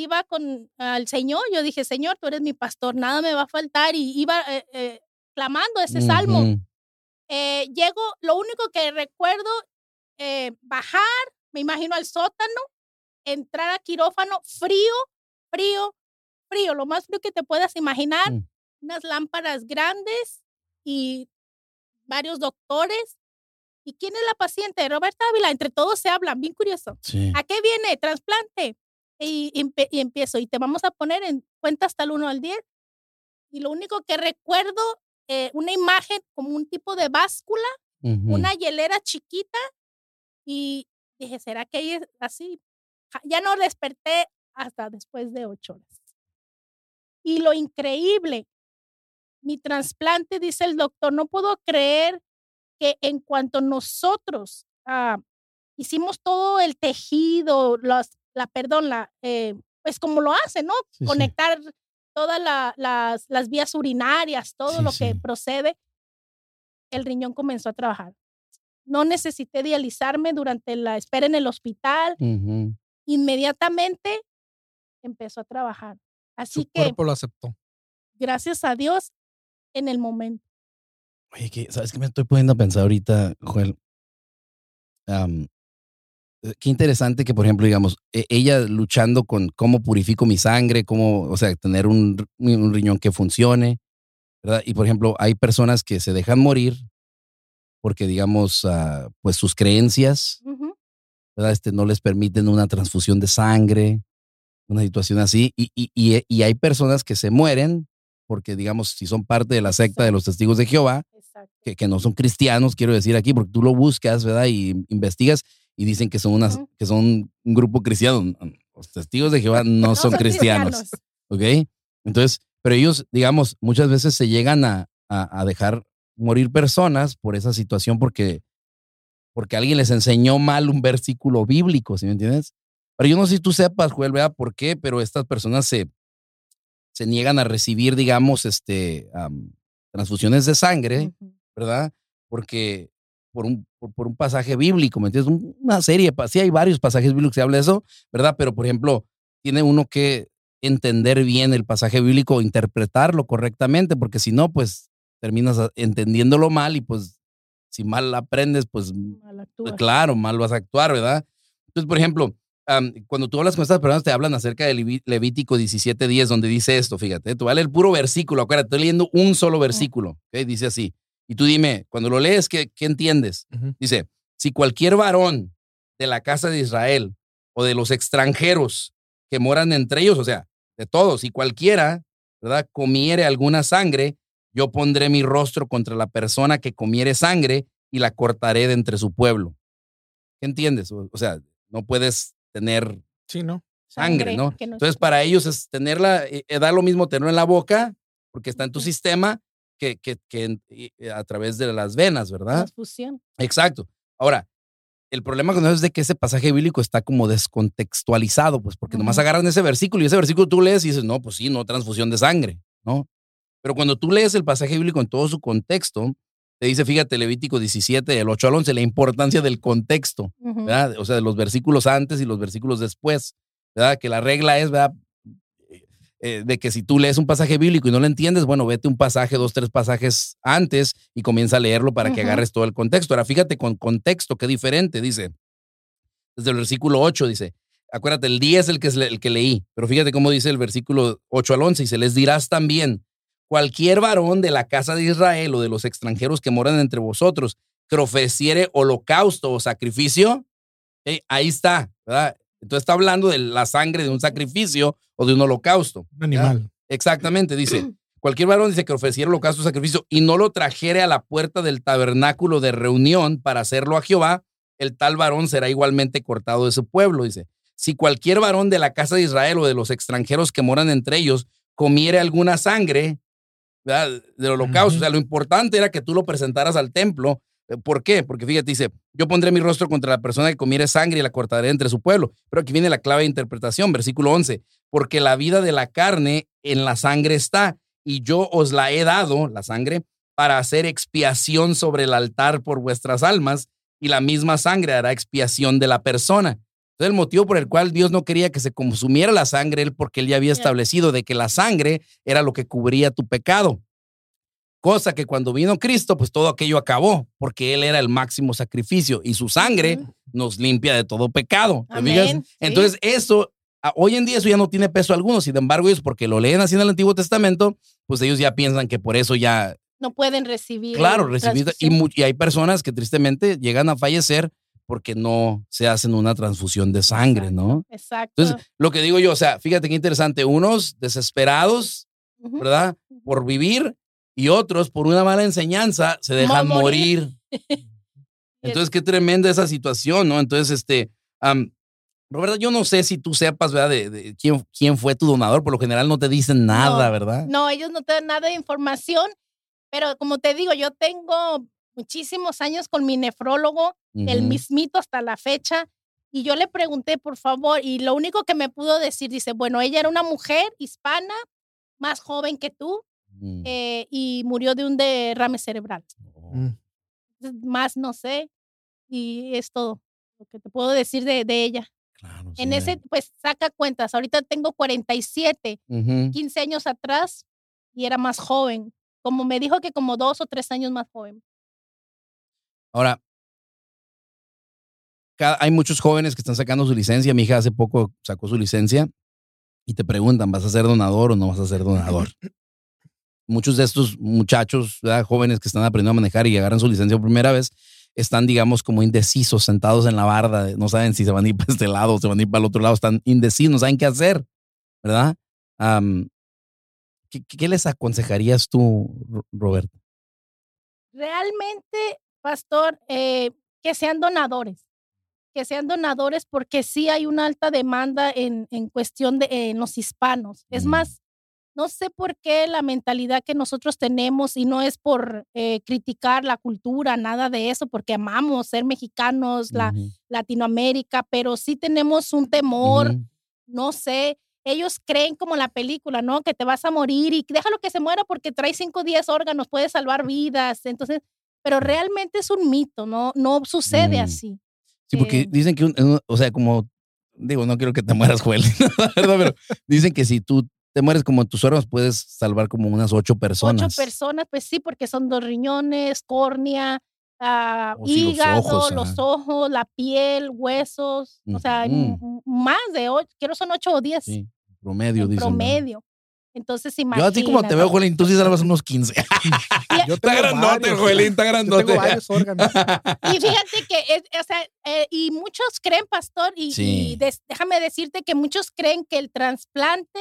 iba con al Señor, yo dije, Señor, tú eres mi pastor, nada me va a faltar y iba eh, eh, clamando ese salmo. Eh, llego, lo único que recuerdo, bajar, me imagino al sótano, entrar a quirófano, frío, frío, frío, lo más frío que te puedas imaginar, Mm. unas lámparas grandes y varios doctores. ¿Y quién es la paciente? Roberta Ávila, entre todos se hablan, bien curioso. Sí. ¿A qué viene? Trasplante. Y, y empe- y empiezo, y te vamos a poner en cuenta hasta el 1 al 10. Y lo único que recuerdo, eh, una imagen como un tipo de báscula, una hielera chiquita, y dije, ¿será que ahí es así? Ya no desperté hasta después de ocho horas. Y lo increíble, mi trasplante, dice el doctor, no puedo creer que en cuanto nosotros ah, hicimos todo el tejido, las, la, perdón, la, eh, pues como lo hace, ¿no? Sí, sí. Conectar todas la- las, las vías urinarias, todo Sí, lo que procede. El riñón comenzó a trabajar. No necesité dializarme durante la espera en el hospital. Inmediatamente empezó a trabajar. Su Así que, cuerpo lo aceptó. gracias a Dios, en el momento. Oye, que, ¿sabes qué me estoy poniendo a pensar ahorita, Joel? Qué interesante que, por ejemplo, digamos, e- ella luchando con cómo purifico mi sangre, cómo, o sea, tener un, un riñón que funcione, ¿verdad? Y, por ejemplo, hay personas que se dejan morir porque, digamos, ah, pues sus creencias. ¿verdad? Este, no les permiten una transfusión de sangre, una situación así. Y, y, y, y hay personas que se mueren porque, digamos, si son parte de la secta de los testigos de Jehová, que, que no son cristianos, quiero decir aquí, porque tú lo buscas, ¿verdad? Y investigas y dicen que son, unas, Ujú. que son un grupo cristiano. Los testigos de Jehová no, son, cristianos, ¿ok? Entonces, pero ellos, digamos, muchas veces se llegan a, a- a dejar morir personas por esa situación porque, porque alguien les enseñó mal un versículo bíblico, ¿sí me entiendes? Pero yo no sé si tú sepas, Joel, ¿verdad? ¿Por qué? Pero estas personas se, se niegan a recibir, digamos, este, am, transfusiones de sangre. Ujú. ¿verdad? Porque por un, por, por un pasaje bíblico, ¿me entiendes? Un- Una serie, sí hay varios pasajes bíblicos que habla de eso, ¿verdad? Pero, por ejemplo, tiene uno que entender bien el pasaje bíblico, interpretarlo correctamente, porque si no, pues terminas entendiéndolo mal y pues si mal aprendes, pues Mal pues, claro, mal vas a actuar, ¿verdad? Entonces, por ejemplo, am, cuando tú hablas con estas personas, te hablan acerca de Leví- Levítico 17:10, donde dice esto, fíjate, tú vale el puro versículo, acuérdate, estoy leyendo un solo versículo. Dice así. Y tú dime, cuando lo lees, ¿qué, qué entiendes? Dice, si cualquier varón de la casa de Israel o de los extranjeros que moran entre ellos, o sea, de todos, y cualquiera, ¿verdad? Comiere alguna sangre, yo pondré mi rostro contra la persona que comiere sangre y la cortaré de entre su pueblo. ¿Qué entiendes? O, o sea, no puedes tener Sí, ¿no? sangre, ¿no? Entonces, es- para ellos es tenerla, eh, eh, da lo mismo tenerlo en la boca, porque está en tu sistema, que, que, que eh, a través de las venas, ¿verdad? transfusión. Exacto. Ahora, el problema con eso es de que ese pasaje bíblico está como descontextualizado, pues porque nomás Ujú. agarran ese versículo y ese versículo tú lees y dices, no, pues sí, no transfusión de sangre, ¿no? Pero cuando tú lees el pasaje bíblico en todo su contexto, te dice, fíjate, Levítico 17, del 8 al 11, la importancia del contexto. ¿verdad? O sea, de los versículos antes y los versículos después, ¿verdad? Que la regla es, ¿verdad? Eh, de que si tú lees un pasaje bíblico y no lo entiendes, bueno, vete un pasaje, dos, tres pasajes antes y comienza a leerlo para que agarres todo el contexto. Ahora, fíjate con contexto, qué diferente, dice. Desde el versículo 8 dice, acuérdate, el 10 es el que, es el que leí, pero fíjate cómo dice el versículo 8 al 11, y se les dirás también, cualquier varón de la casa de Israel o de los extranjeros que moran entre vosotros, que ofreciere holocausto o sacrificio, ¿ok? ahí está, ¿verdad? Entonces está hablando de la sangre de un sacrificio o de un holocausto. Un animal. Exactamente, dice. Cualquier varón dice que ofreciera holocausto o sacrificio y no lo trajere a la puerta del tabernáculo de reunión para hacerlo a Jehová, el tal varón será igualmente cortado de su pueblo, dice. Si cualquier varón de la casa de Israel o de los extranjeros que moran entre ellos comiere alguna sangre ¿verdad? del holocausto, o sea, lo importante era que tú lo presentaras al templo. Eh, ¿Por qué? Porque fíjate, dice, yo pondré mi rostro contra la persona que comiere sangre y la cortaré entre su pueblo. Pero aquí viene la clave de interpretación, versículo 11, porque la vida de la carne en la sangre está, y yo os la he dado, la sangre, para hacer expiación sobre el altar por vuestras almas, y la misma sangre hará expiación de la persona. Entonces, el motivo por el cual Dios no quería que se consumiera la sangre, él porque él ya había establecido de que la sangre era lo que cubría tu pecado. Cosa que cuando vino Cristo, pues todo aquello acabó, porque Él era el máximo sacrificio y su sangre nos limpia de todo pecado. ¿te Amén, sí. Entonces, eso, a- hoy en día eso ya no tiene peso alguno. Sin embargo, ellos, porque lo leen así en el Antiguo Testamento, pues ellos ya piensan que por eso ya, No pueden recibir. claro, recibir. Y, y hay personas que tristemente llegan a fallecer porque no se hacen una transfusión de sangre, ¿no? Exacto. Entonces, lo que digo yo, o sea, fíjate qué interesante, unos desesperados. ¿verdad? Por vivir y otros por una mala enseñanza se dejan Mo- morir. morir. Entonces, qué tremenda esa situación, ¿no? Entonces, este, Roberta, yo no sé si tú sepas, ¿verdad? De, de quién, quién fue tu donador. Por lo general no te dicen nada, No, ¿verdad? No, ellos no te dan nada de información, pero como te digo, yo tengo muchísimos años con mi nefrólogo, el mismito hasta la fecha. Y yo le pregunté, por favor, y lo único que me pudo decir, dice, bueno, ella era una mujer hispana, más joven que tú, Mm. eh, y murió de un derrame cerebral. Oh. Mm. Entonces, Más no sé, y es todo lo que te puedo decir de, de ella. Claro, En sí. ese, pues saca cuentas, ahorita tengo 47, Ujú. 15 años atrás, y era más joven. Como me dijo que como dos o tres años más joven. Ahora, hay muchos jóvenes que están sacando su licencia. Mi hija hace poco sacó su licencia y te preguntan, ¿vas a ser donador o no vas a ser donador? Muchos de estos muchachos, ¿verdad? jóvenes que están aprendiendo a manejar y agarran su licencia por primera vez, están, digamos, como indecisos, sentados en la barda. No saben si se van a ir para este lado o se van a ir para el otro lado. Están indecisos, no saben qué hacer, ¿verdad? Am, ¿qué, qué les aconsejarías tú, Ro- Roberto? realmente, pastor, eh, que sean donadores, que sean donadores porque sí hay una alta demanda en, en cuestión de en los hispanos. Es más, no sé por qué la mentalidad que nosotros tenemos y no es por eh, criticar la cultura, nada de eso, porque amamos ser mexicanos, la Latinoamérica, pero sí tenemos un temor, no sé. Ellos creen como la película, ¿no? Que te vas a morir y déjalo que se muera porque trae 5 o 10 órganos, puede salvar vidas. Entonces, pero realmente es un mito, ¿no? No sucede Mm. así. Sí, porque Eh, dicen que, un- o sea, como, digo, no quiero que te mueras, Joel, verdad, pero dicen que si tú te mueres como tus órganos, puedes salvar como unas ocho personas. Ocho personas, pues sí, porque son dos riñones, córnea, ah, Oh, sí, los hígado, ojos, los ojos, la piel, huesos, o sea, más de ocho, quiero son ocho o diez Sí, promedio, en dicen. promedio. Entonces, Yo así como te imagínate. veo, Joelín, tú sí salvas unos 15. Yo Está grandote, varios. Joelín, está Yo grandote. tengo varios órganos. Y fíjate que, es, o sea, eh, y muchos creen, pastor, y, y Sí. des- déjame decirte que muchos creen que el trasplante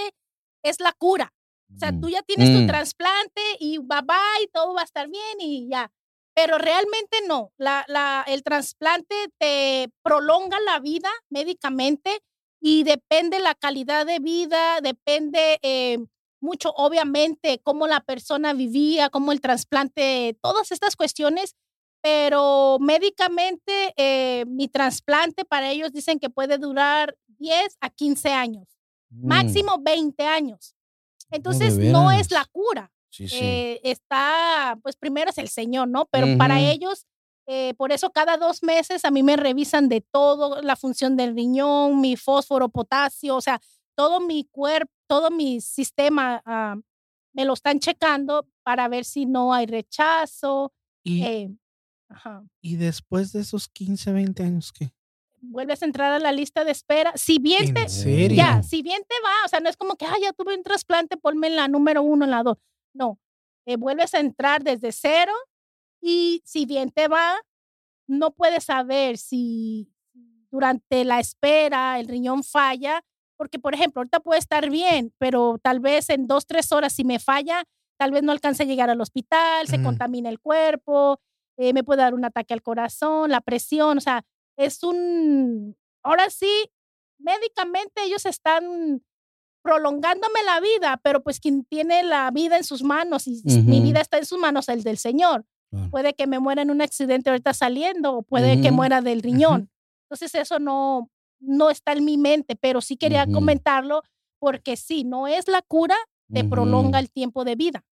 es la cura. O sea, Mm. tú ya tienes Mm. tu trasplante y bye bye, todo va a estar bien y ya. Pero realmente no. La, la, el trasplante te prolonga la vida médicamente y depende la calidad de vida, depende eh, mucho, obviamente, cómo la persona vivía, cómo el trasplante, todas estas cuestiones. Pero médicamente, eh, mi trasplante para ellos dicen que puede durar 10 a 15 años, Mm. máximo 20 años. Entonces, no es la cura. Sí, sí. Eh, está, pues primero es el Señor, ¿no? Pero para ellos, eh, por eso cada dos meses a mí me revisan de todo, la función del riñón, mi fósforo, potasio, o sea, todo mi cuerpo, todo mi sistema ah, me lo están checando para ver si no hay rechazo. Y, eh, ajá. y después de esos 15, 20 años, ¿qué? Vuelves a entrar a la lista de espera. Si bien te, ya, si bien te va, o sea, no es como que, ah, ya tuve un trasplante, ponme en la número uno, en la dos. No, eh, vuelves a entrar desde cero y si bien te va, no puedes saber si durante la espera el riñón falla, porque por ejemplo, ahorita puede estar bien, pero tal vez en dos, tres horas si me falla, tal vez no alcance a llegar al hospital, se Mm. contamina el cuerpo, eh, me puede dar un ataque al corazón, la presión, o sea, es un, ahora sí, médicamente ellos están prolongándome la vida, pero pues quien tiene la vida en sus manos y mi vida está en sus manos, el del Señor. Claro. Puede que me muera en un accidente ahorita saliendo o puede que muera del riñón. Entonces eso no, no está en mi mente, pero sí quería comentarlo porque sí, no es la cura, te prolonga el tiempo de vida.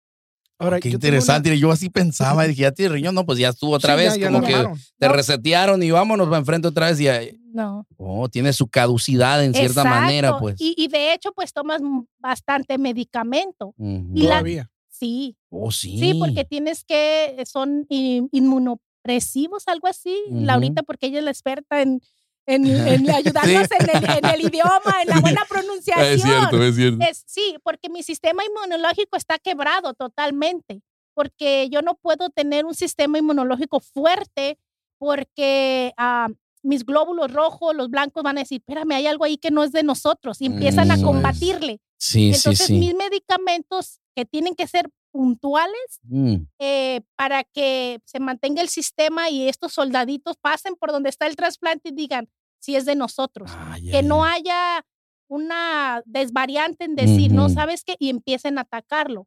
Ahora, Qué yo tengo una- interesante. Yo así pensaba, dije, ya tiene riñón, no, pues ya estuvo otra Sí, vez, ya- ya como que armaron. te No. resetearon y vámonos para enfrente otra vez y ahí- No. oh, tiene su caducidad en cierta manera, pues. Y, y de hecho, pues tomas bastante medicamento. Ujú. y la- Todavía. Sí, Oh, sí. Sí, porque tienes que, son in- inmunopresivos, algo así, Ujú. Laurita, porque ella es la experta en, en, en ayudarnos en, el, en el idioma, en la buena pronunciación. es cierto, es cierto. Es- sí, porque mi sistema inmunológico está quebrado totalmente, porque yo no puedo tener un sistema inmunológico fuerte porque ah, mis glóbulos rojos, los blancos van a decir, espérame, hay algo ahí que no es de nosotros y empiezan a es. combatirle. Sí, Entonces, sí, sí. mis medicamentos que tienen que ser puntuales Mm, eh, para que se mantenga el sistema y estos soldaditos pasen por donde está el trasplante y digan si es de nosotros. ah, que no ya. haya una desvariante en decir, no sabes qué, y empiecen a atacarlo.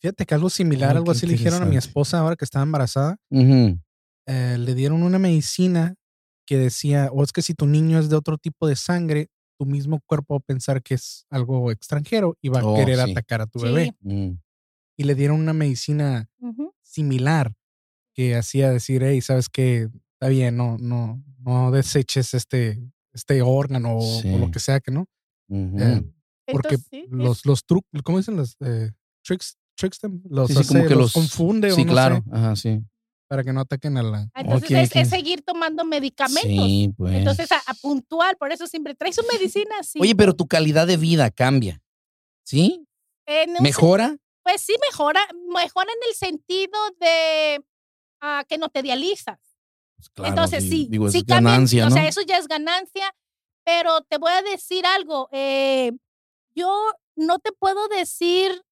Fíjate que algo similar, Ay, algo así le dijeron a mi esposa ahora que estaba embarazada. Eh, le dieron una medicina que decía, o es que si tu niño es de otro tipo de sangre, tu mismo cuerpo va a pensar que es algo extranjero y va a Oh, querer sí. atacar a tu Sí. bebé. Mm. Y le dieron una medicina similar que hacía decir, hey, sabes que está bien, no, no, no deseches este, este órgano o- lo que sea que no. Eh, porque Entonces, los, los trucos, ¿cómo dicen los eh, tricks? Tricks them? Los, sí, como hace- que los los- confunde Sí, o no claro. sé, Ajá, sí. Para que no ataquen a la. entonces ok, es, seguir tomando medicamentos. Sí, pues. Entonces, a, a puntual, por eso siempre trae su medicina. Sí. Oye, pero tu calidad de vida cambia. ¿Sí? ¿Mejora? Pues sí, mejora, mejora en el sentido de ah, que no te dializas. Pues claro, Entonces sí, Digo, es sí ganancia, o ¿no? sea, eso ya es ganancia, pero te voy a decir algo, eh, yo no te puedo decir,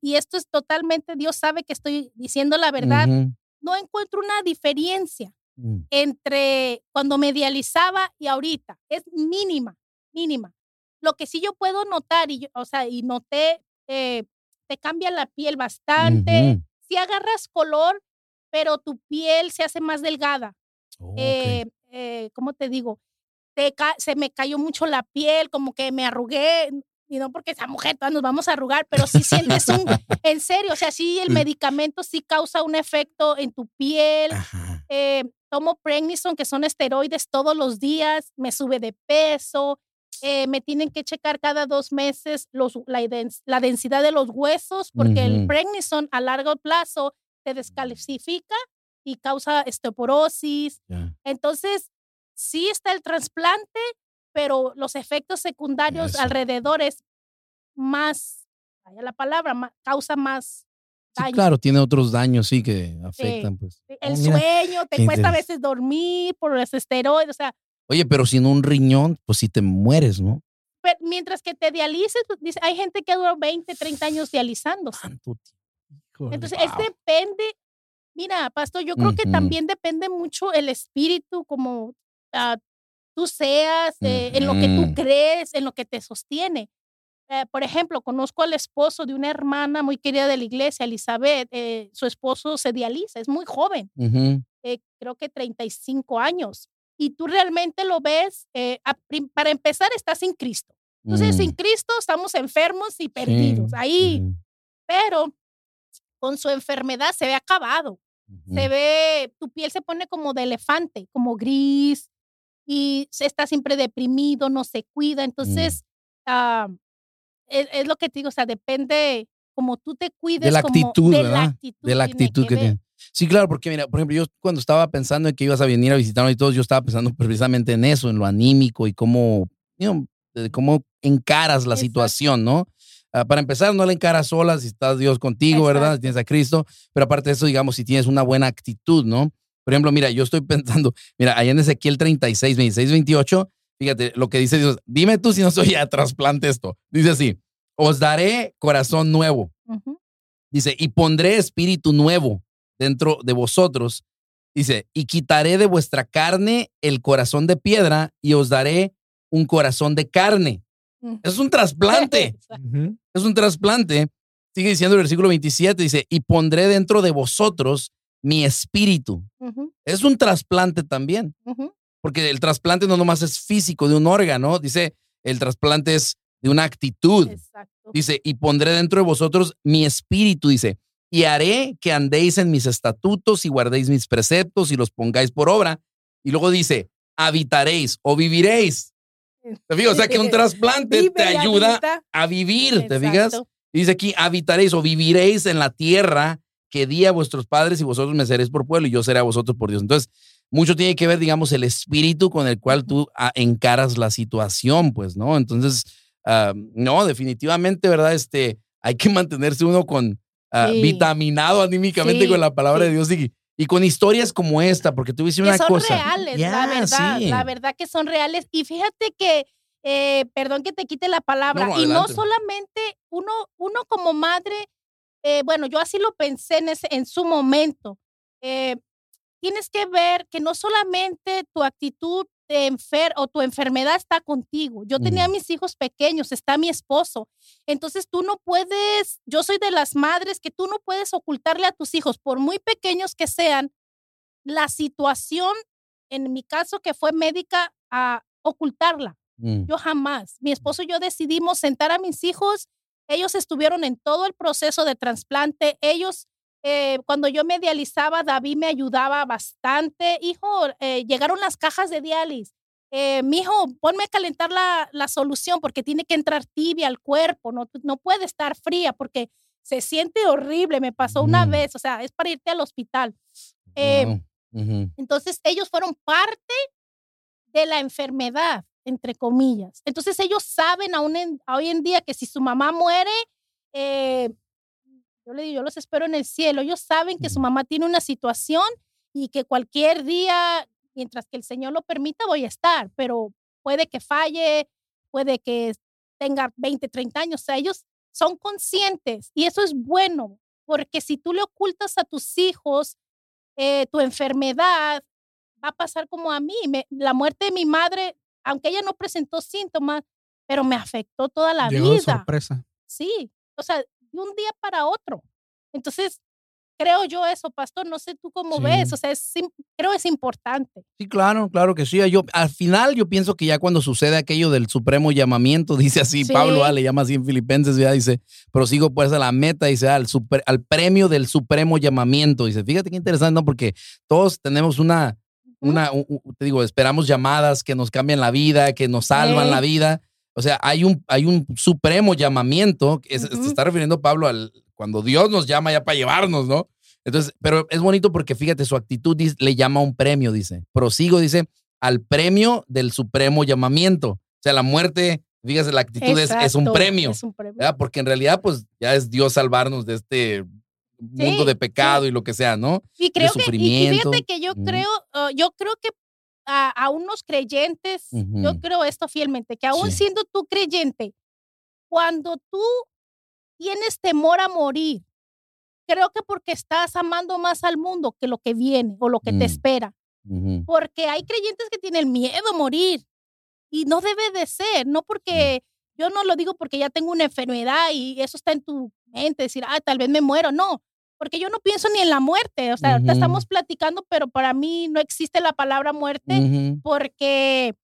y esto es totalmente, Dios sabe que estoy diciendo la verdad, Ujú. No encuentro una diferencia Mm. entre cuando me dializaba y ahorita, es mínima, mínima. Lo que sí yo puedo notar, y yo- o sea, y noté, eh, te cambia la piel bastante, si agarras color, pero tu piel se hace más delgada. Oh. Eh, eh, ¿Cómo te digo? Se me cayó mucho la piel, como que me arrugué, y no porque esa mujer todas nos vamos a arrugar, pero sí sientes un, en serio, o sea, sí el Mm. medicamento sí causa un efecto en tu piel. Eh, tomo Prednison, que son esteroides todos los días, me sube de peso, eh, me tienen que checar cada dos meses los, la, dens- la densidad de los huesos, porque el Ujú. Prednison a largo plazo te descalcifica y causa osteoporosis. Ya. Entonces, sí está el trasplante, pero los efectos secundarios Eso. alrededor es más, vaya la palabra, ma- causa más Sí, claro, tiene otros daños, sí, que afectan, pues. El Oh, sueño, te cuesta a veces dormir por los esteroides, o sea, Oye, pero sin un riñón, pues sí te mueres, ¿no? pero mientras que te dialices, pues, dice, hay gente que duró 20, 30 años dializándose. Entonces, es wow. depende, mira, pastor, yo creo que Ujú. también depende mucho el espíritu, como ah, tú seas, eh, en lo que tú crees, en lo que te sostiene. Eh, por ejemplo, conozco al esposo de una hermana muy querida de la iglesia, Elizabeth, eh, su esposo se dializa, es muy joven, Ujú. eh, creo que 35 años, y tú realmente lo ves, a para empezar, estás sin Cristo. Entonces, Mm. sin Cristo estamos enfermos y perdidos. Sí. Ahí, pero con su enfermedad se ve acabado. Se ve, tu piel se pone como de elefante, como gris, y está siempre deprimido, no se cuida. Entonces, ah, es, es lo que te digo, o sea, depende como tú te cuides. la como- actitud, de ¿verdad? la actitud. de la actitud que ver. tiene. Sí, claro, porque mira, por ejemplo, yo cuando estaba pensando en que ibas a venir a visitarnos y todos, yo estaba pensando precisamente en eso, en lo anímico y cómo, you know, de cómo encaras la Exacto. situación, ¿no? Ah, para empezar, no la encaras sola si está Dios contigo, ¿verdad? Si Exacto. tienes a Cristo, pero aparte de eso, digamos, si tienes una buena actitud, ¿no? Por ejemplo, mira, yo estoy pensando, mira, allá en Ezequiel 36, 26, 28, fíjate lo que dice Dios, dime tú si no soy a trasplante esto. Dice así, os daré corazón nuevo. Dice, y pondré espíritu nuevo dentro de vosotros. Dice, y quitaré de vuestra carne el corazón de piedra y os daré un corazón de carne. Ujú. Es un trasplante, es un trasplante. Sigue diciendo el versículo 27, dice, y pondré dentro de vosotros mi espíritu. Es un trasplante también, porque el trasplante no nomás es físico de un órgano, dice, el trasplante es de una actitud. Exacto. Dice, y pondré dentro de vosotros mi espíritu, dice, y haré que andéis en mis estatutos y guardéis mis preceptos y los pongáis por obra. Y luego dice, habitaréis o viviréis. ¿Te fijas? O sea que un trasplante Vive te ayuda habita. a vivir, ¿te fijas? Dice aquí, habitaréis o viviréis en la tierra que di a vuestros padres y vosotros me seréis por pueblo y yo seré a vosotros por Dios. Entonces, mucho tiene que ver, digamos, el espíritu con el cual tú ah, encaras la situación, pues, ¿no? Entonces, ah, no, definitivamente, ¿verdad? Este, hay que mantenerse uno con ah, Sí. vitaminado anímicamente Sí, con la palabra sí. de Dios y, y con historias como esta, porque tú dices que una son cosa. reales, Ya, la verdad, la verdad que son reales. Y fíjate que, eh, perdón que te quite la palabra, No, no, y no solamente uno, uno como madre, eh, bueno, yo así lo pensé en, ese, en su momento. eh, tienes que ver que no solamente tu actitud de enfer o tu enfermedad está contigo. Yo tenía mis hijos pequeños, está mi esposo. Entonces tú no puedes, yo soy de las madres que tú no puedes ocultarle a tus hijos, por muy pequeños que sean, la situación en mi caso que fue médica, a ocultarla. Mm. Yo jamás. Mi esposo y yo decidimos sentar a mis hijos. Ellos estuvieron en todo el proceso de trasplante. Ellos, eh, cuando yo me dializaba, David me ayudaba bastante. Hijo, eh, llegaron las cajas de diálisis. Eh, mijo, ponme a calentar la, la solución porque tiene que entrar tibia al cuerpo, no, no puede estar fría porque se siente horrible. Me pasó una Mm. vez, o sea, es para irte al hospital. Eh, Wow. Entonces, ellos fueron parte de la enfermedad, entre comillas. Entonces, ellos saben aún en- hoy en día que si su mamá muere, eh, yo le digo, yo los espero en el cielo. Ellos saben que su mamá tiene una situación y que cualquier día, mientras que el Señor lo permita, voy a estar, pero puede que falle, puede que tenga 20, 30 años. O sea, ellos son conscientes y eso es bueno, porque si tú le ocultas a tus hijos eh, tu enfermedad, va a pasar como a mí. Me- la muerte de mi madre, aunque ella no presentó síntomas, pero me afectó toda la Llegó de vida. sorpresa. Sí, o sea, de un día para otro. Entonces, creo yo eso, pastor, no sé tú cómo Sí. ves, o sea, es, creo es importante. Sí, claro, claro que sí. Yo, al final yo pienso que ya cuando sucede aquello del supremo llamamiento, dice así, Sí. Pablo ah, le llama así en Filipenses, ya dice, prosigo pues a la meta, dice, al, super- al premio del supremo llamamiento. Dice, fíjate qué interesante, ¿no? Porque todos tenemos una. Una, u- u- te digo, esperamos llamadas que nos cambian la vida, que nos salvan Sí. la vida. O sea, hay un, hay un supremo llamamiento, que es- Ujú. se está refiriendo Pablo al cuando Dios nos llama ya para llevarnos, ¿no? Entonces, pero es bonito porque fíjate, su actitud dice- le llama a un premio, dice. Prosigo, dice, al premio del supremo llamamiento. O sea, la muerte, fíjate, la actitud es, es un premio. Es un premio. ¿verdad? Porque en realidad, pues ya es Dios salvarnos de este mundo Sí, de pecado y lo que sea, ¿no? Y creo que, y- fíjate que yo creo, uh, yo creo que a, a unos creyentes, yo Ujú. creo esto fielmente, que aún Sí. siendo tú creyente, cuando tú tienes temor a morir, creo que porque estás amando más al mundo que lo que viene o lo que Mm. te espera. Ujú. Porque hay creyentes que tienen miedo a morir y no debe de ser, no porque yo no lo digo porque ya tengo una enfermedad y eso está en tu mente, decir, ah, tal vez me muero, no, porque yo no pienso ni en la muerte, o sea, ahorita Ujú. estamos platicando, pero para mí no existe la palabra muerte Ujú. porque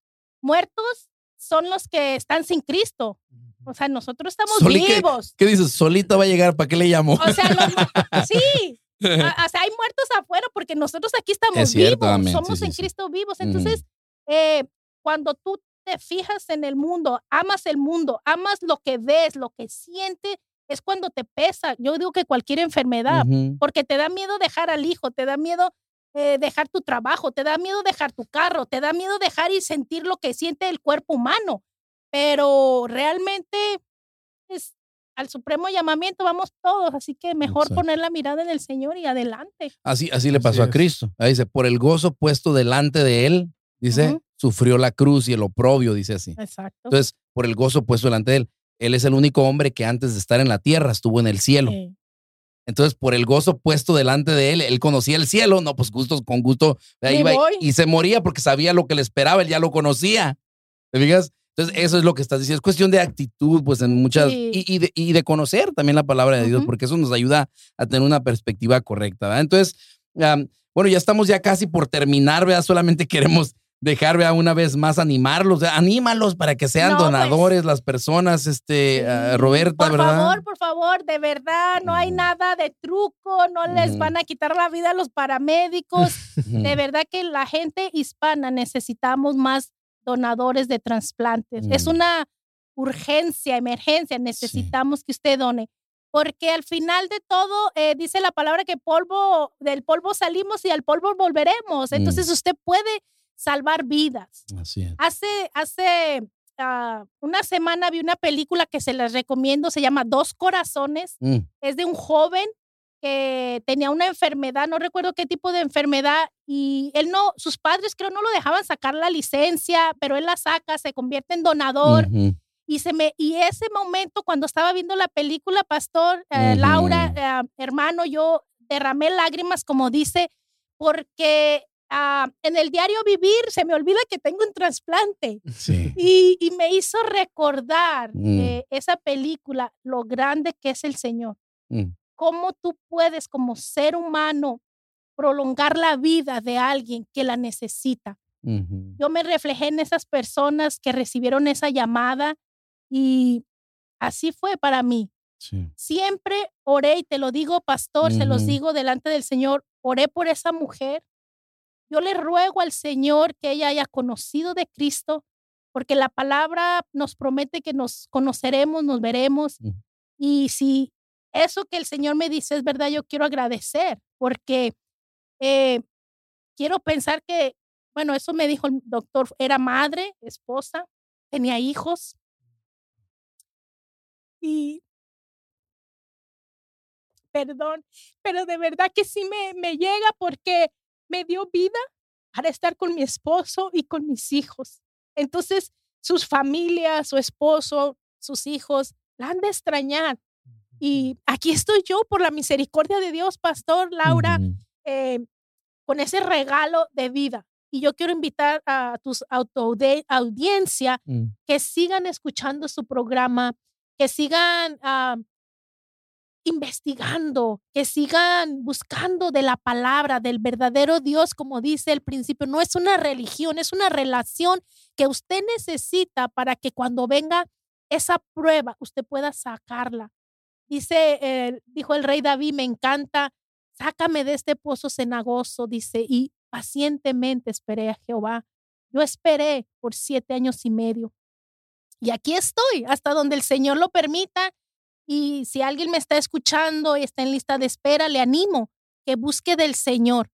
muertos son los que están sin Cristo. O sea, nosotros estamos Soli vivos. ¿Qué dices? Solita va a llegar, ¿para qué le llamo? O sea, los sí. a- o sea, hay muertos afuera porque nosotros aquí estamos Es cierto, vivos, amén. Sí, somos sí, en sí. Cristo vivos. Entonces, eh, cuando tú te fijas en el mundo, amas el mundo, amas lo que ves, lo que sientes, es cuando te pesa. Yo digo que cualquier enfermedad, Ujú. porque te da miedo dejar al hijo, te da miedo eh, dejar tu trabajo, te da miedo dejar tu carro, te da miedo dejar y sentir lo que siente el cuerpo humano. Pero realmente es al supremo llamamiento vamos todos, así que mejor Exacto. poner la mirada en el Señor y adelante. Así, así le Así pasó a es. Cristo. Ahí dice, por el gozo puesto delante de él, dice, Ujú. sufrió la cruz y el oprobio, dice así. Exacto. Entonces, por el gozo puesto delante de él, él es el único hombre que antes de estar en la tierra estuvo en el cielo. Entonces, por el gozo puesto delante de él, él conocía el cielo, no, pues gustos con gusto, ahí iba y- voy. y se moría porque sabía lo que le esperaba, él ya lo conocía. ¿Te fijas? Entonces, eso es lo que estás diciendo. Es cuestión de actitud, pues en muchas. Sí. Y, y de, y de conocer también la palabra de Dios, porque eso nos ayuda a tener una perspectiva correcta, ¿verdad? Entonces, bueno, ya estamos ya casi por terminar, ¿verdad? Solamente queremos dejar, ¿verdad? Una vez más animarlos, anímalos para que sean No, pues. donadores las personas, este, Sí. Roberta, por ¿verdad? favor, por favor, de verdad, no hay Ujú. nada de truco, no les Ujú. van a quitar la vida a los paramédicos. De verdad que la gente hispana necesitamos más donadores de trasplantes. Es Mm. una urgencia, emergencia, necesitamos que usted done. Porque al final de todo, eh, dice la palabra que polvo, del polvo salimos y al polvo volveremos. Mm. Entonces usted puede salvar vidas. Así es. Hace, hace ah, una semana vi una película que se les recomiendo, se llama Dos Corazones. Mm, Es de un joven que tenía una enfermedad, no recuerdo qué tipo de enfermedad, y él no, sus padres creo no lo dejaban sacar la licencia, pero él la saca, se convierte en donador. Y, se me, y ese momento, cuando estaba viendo la película, Pastor, eh. Laura, eh, hermano, yo derramé lágrimas, como dice, porque ah, en el diario vivir se me olvida que tengo un trasplante. Sí. Y, y me hizo recordar Mm. eh, esa película, lo grande que es el Señor. Mm. Cómo tú puedes, como ser humano, prolongar la vida de alguien que la necesita. Yo me reflejé en esas personas que recibieron esa llamada y así fue para mí. Sí. Siempre oré, y te lo digo, pastor, se los digo delante del Señor, oré por esa mujer. Yo le ruego al Señor que ella haya conocido de Cristo, porque la palabra nos promete que nos conoceremos, nos veremos. Y si eso que el Señor me dice es verdad, yo quiero agradecer, porque eh, quiero pensar que, bueno, eso me dijo el doctor, era madre, esposa, tenía hijos. Y perdón, pero de verdad que sí me, me llega porque me dio vida para estar con mi esposo y con mis hijos. Entonces, sus familias, su esposo, sus hijos, la han de extrañar. Y aquí estoy yo por la misericordia de Dios, Pastor Laura, eh, con ese regalo de vida. Y yo quiero invitar a tus audiencia Mm. que sigan escuchando su programa, que sigan ah, investigando, que sigan buscando de la palabra, del verdadero Dios, como dice el principio. No es una religión, es una relación que usted necesita para que cuando venga esa prueba, usted pueda sacarla. Dice, dijo el rey David, me encanta, sácame de este pozo cenagoso, dice, y pacientemente esperé a Jehová. Yo esperé por siete años y medio. Y aquí estoy, hasta donde el Señor lo permita. Y si alguien me está escuchando y está en lista de espera, le animo que busque del Señor,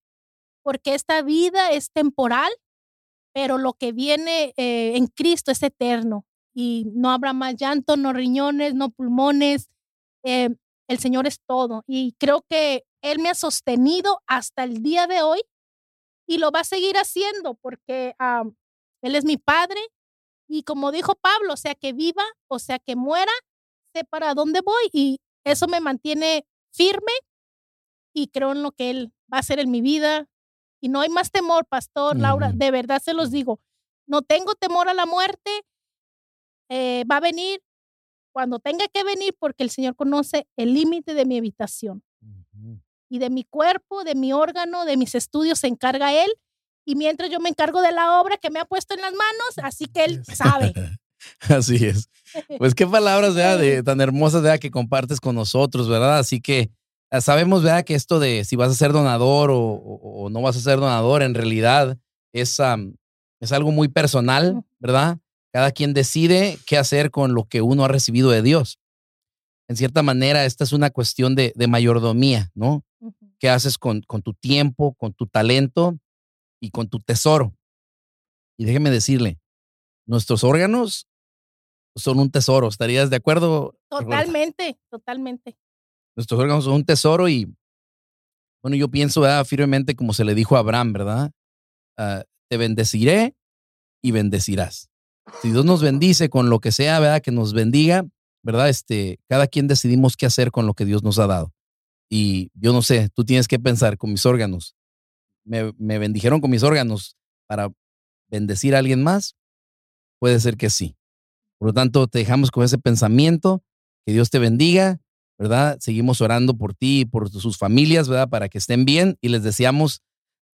porque esta vida es temporal, pero lo que viene eh, en Cristo es eterno. Y no habrá más llanto, no riñones, no pulmones. Eh, el Señor es todo. Y creo que Él me ha sostenido hasta el día de hoy y lo va a seguir haciendo porque Él es mi Padre. Y como dijo Pablo, sea que viva, o sea que muera, sé para dónde voy. Y eso me mantiene firme y creo en lo que Él va a hacer en mi vida. Y no hay más temor, Pastor Laura, Ujú. de verdad se los digo. No tengo temor a la muerte. eh, va a venir cuando tenga que venir porque el Señor conoce el límite de mi habitación y de mi cuerpo, de mi órgano, de mis estudios se encarga Él. Y mientras yo me encargo de la obra que me ha puesto en las manos, así que Él sabe. Así es. Pues qué palabras, ¿verdad? De, tan hermosas, ¿verdad? Que compartes con nosotros, ¿verdad? Así que ah, sabemos, ¿verdad? Que esto de si vas a ser donador o, o- o no vas a ser donador, en realidad es, es algo muy personal, ¿verdad? Cada quien decide qué hacer con lo que uno ha recibido de Dios. En cierta manera, esta es una cuestión de, de mayordomía, ¿no? ¿Qué haces con, con tu tiempo, con tu talento y con tu tesoro? Y déjeme decirle, nuestros órganos son un tesoro. ¿Estarías de acuerdo? Roberta? Totalmente, totalmente. Nuestros órganos son un tesoro y, bueno, yo pienso ¿verdad? firmemente como se le dijo a Abraham, ¿verdad? Ah, te bendeciré y bendecirás. Si Dios nos bendice con lo que sea, ¿verdad? Que nos bendiga, ¿verdad? Este, cada quien decidimos qué hacer con lo que Dios nos ha dado. Y yo no sé, tú tienes que pensar con mis órganos. ¿Me, me bendijeron con mis órganos para bendecir a alguien más? Puede ser que sí. Por lo tanto, te dejamos con ese pensamiento. Que Dios te bendiga, ¿verdad? Seguimos orando por ti y por sus familias, ¿verdad? Para que estén bien y les deseamos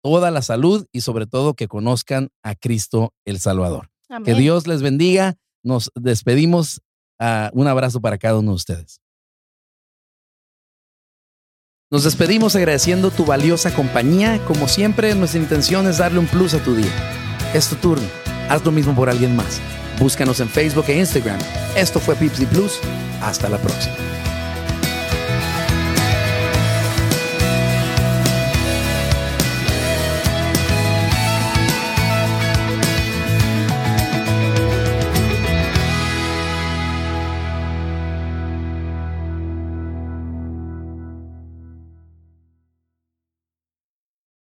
toda la salud y sobre todo que conozcan a Cristo el Salvador. Amén. Que Dios les bendiga. Nos despedimos. Ah, un abrazo para cada uno de ustedes. Nos despedimos agradeciendo tu valiosa compañía. Como siempre, nuestra intención es darle un plus a tu día. Es tu turno. Haz lo mismo por alguien más. Búscanos en Facebook e Instagram. Esto fue Pipsy Plus. Hasta la próxima.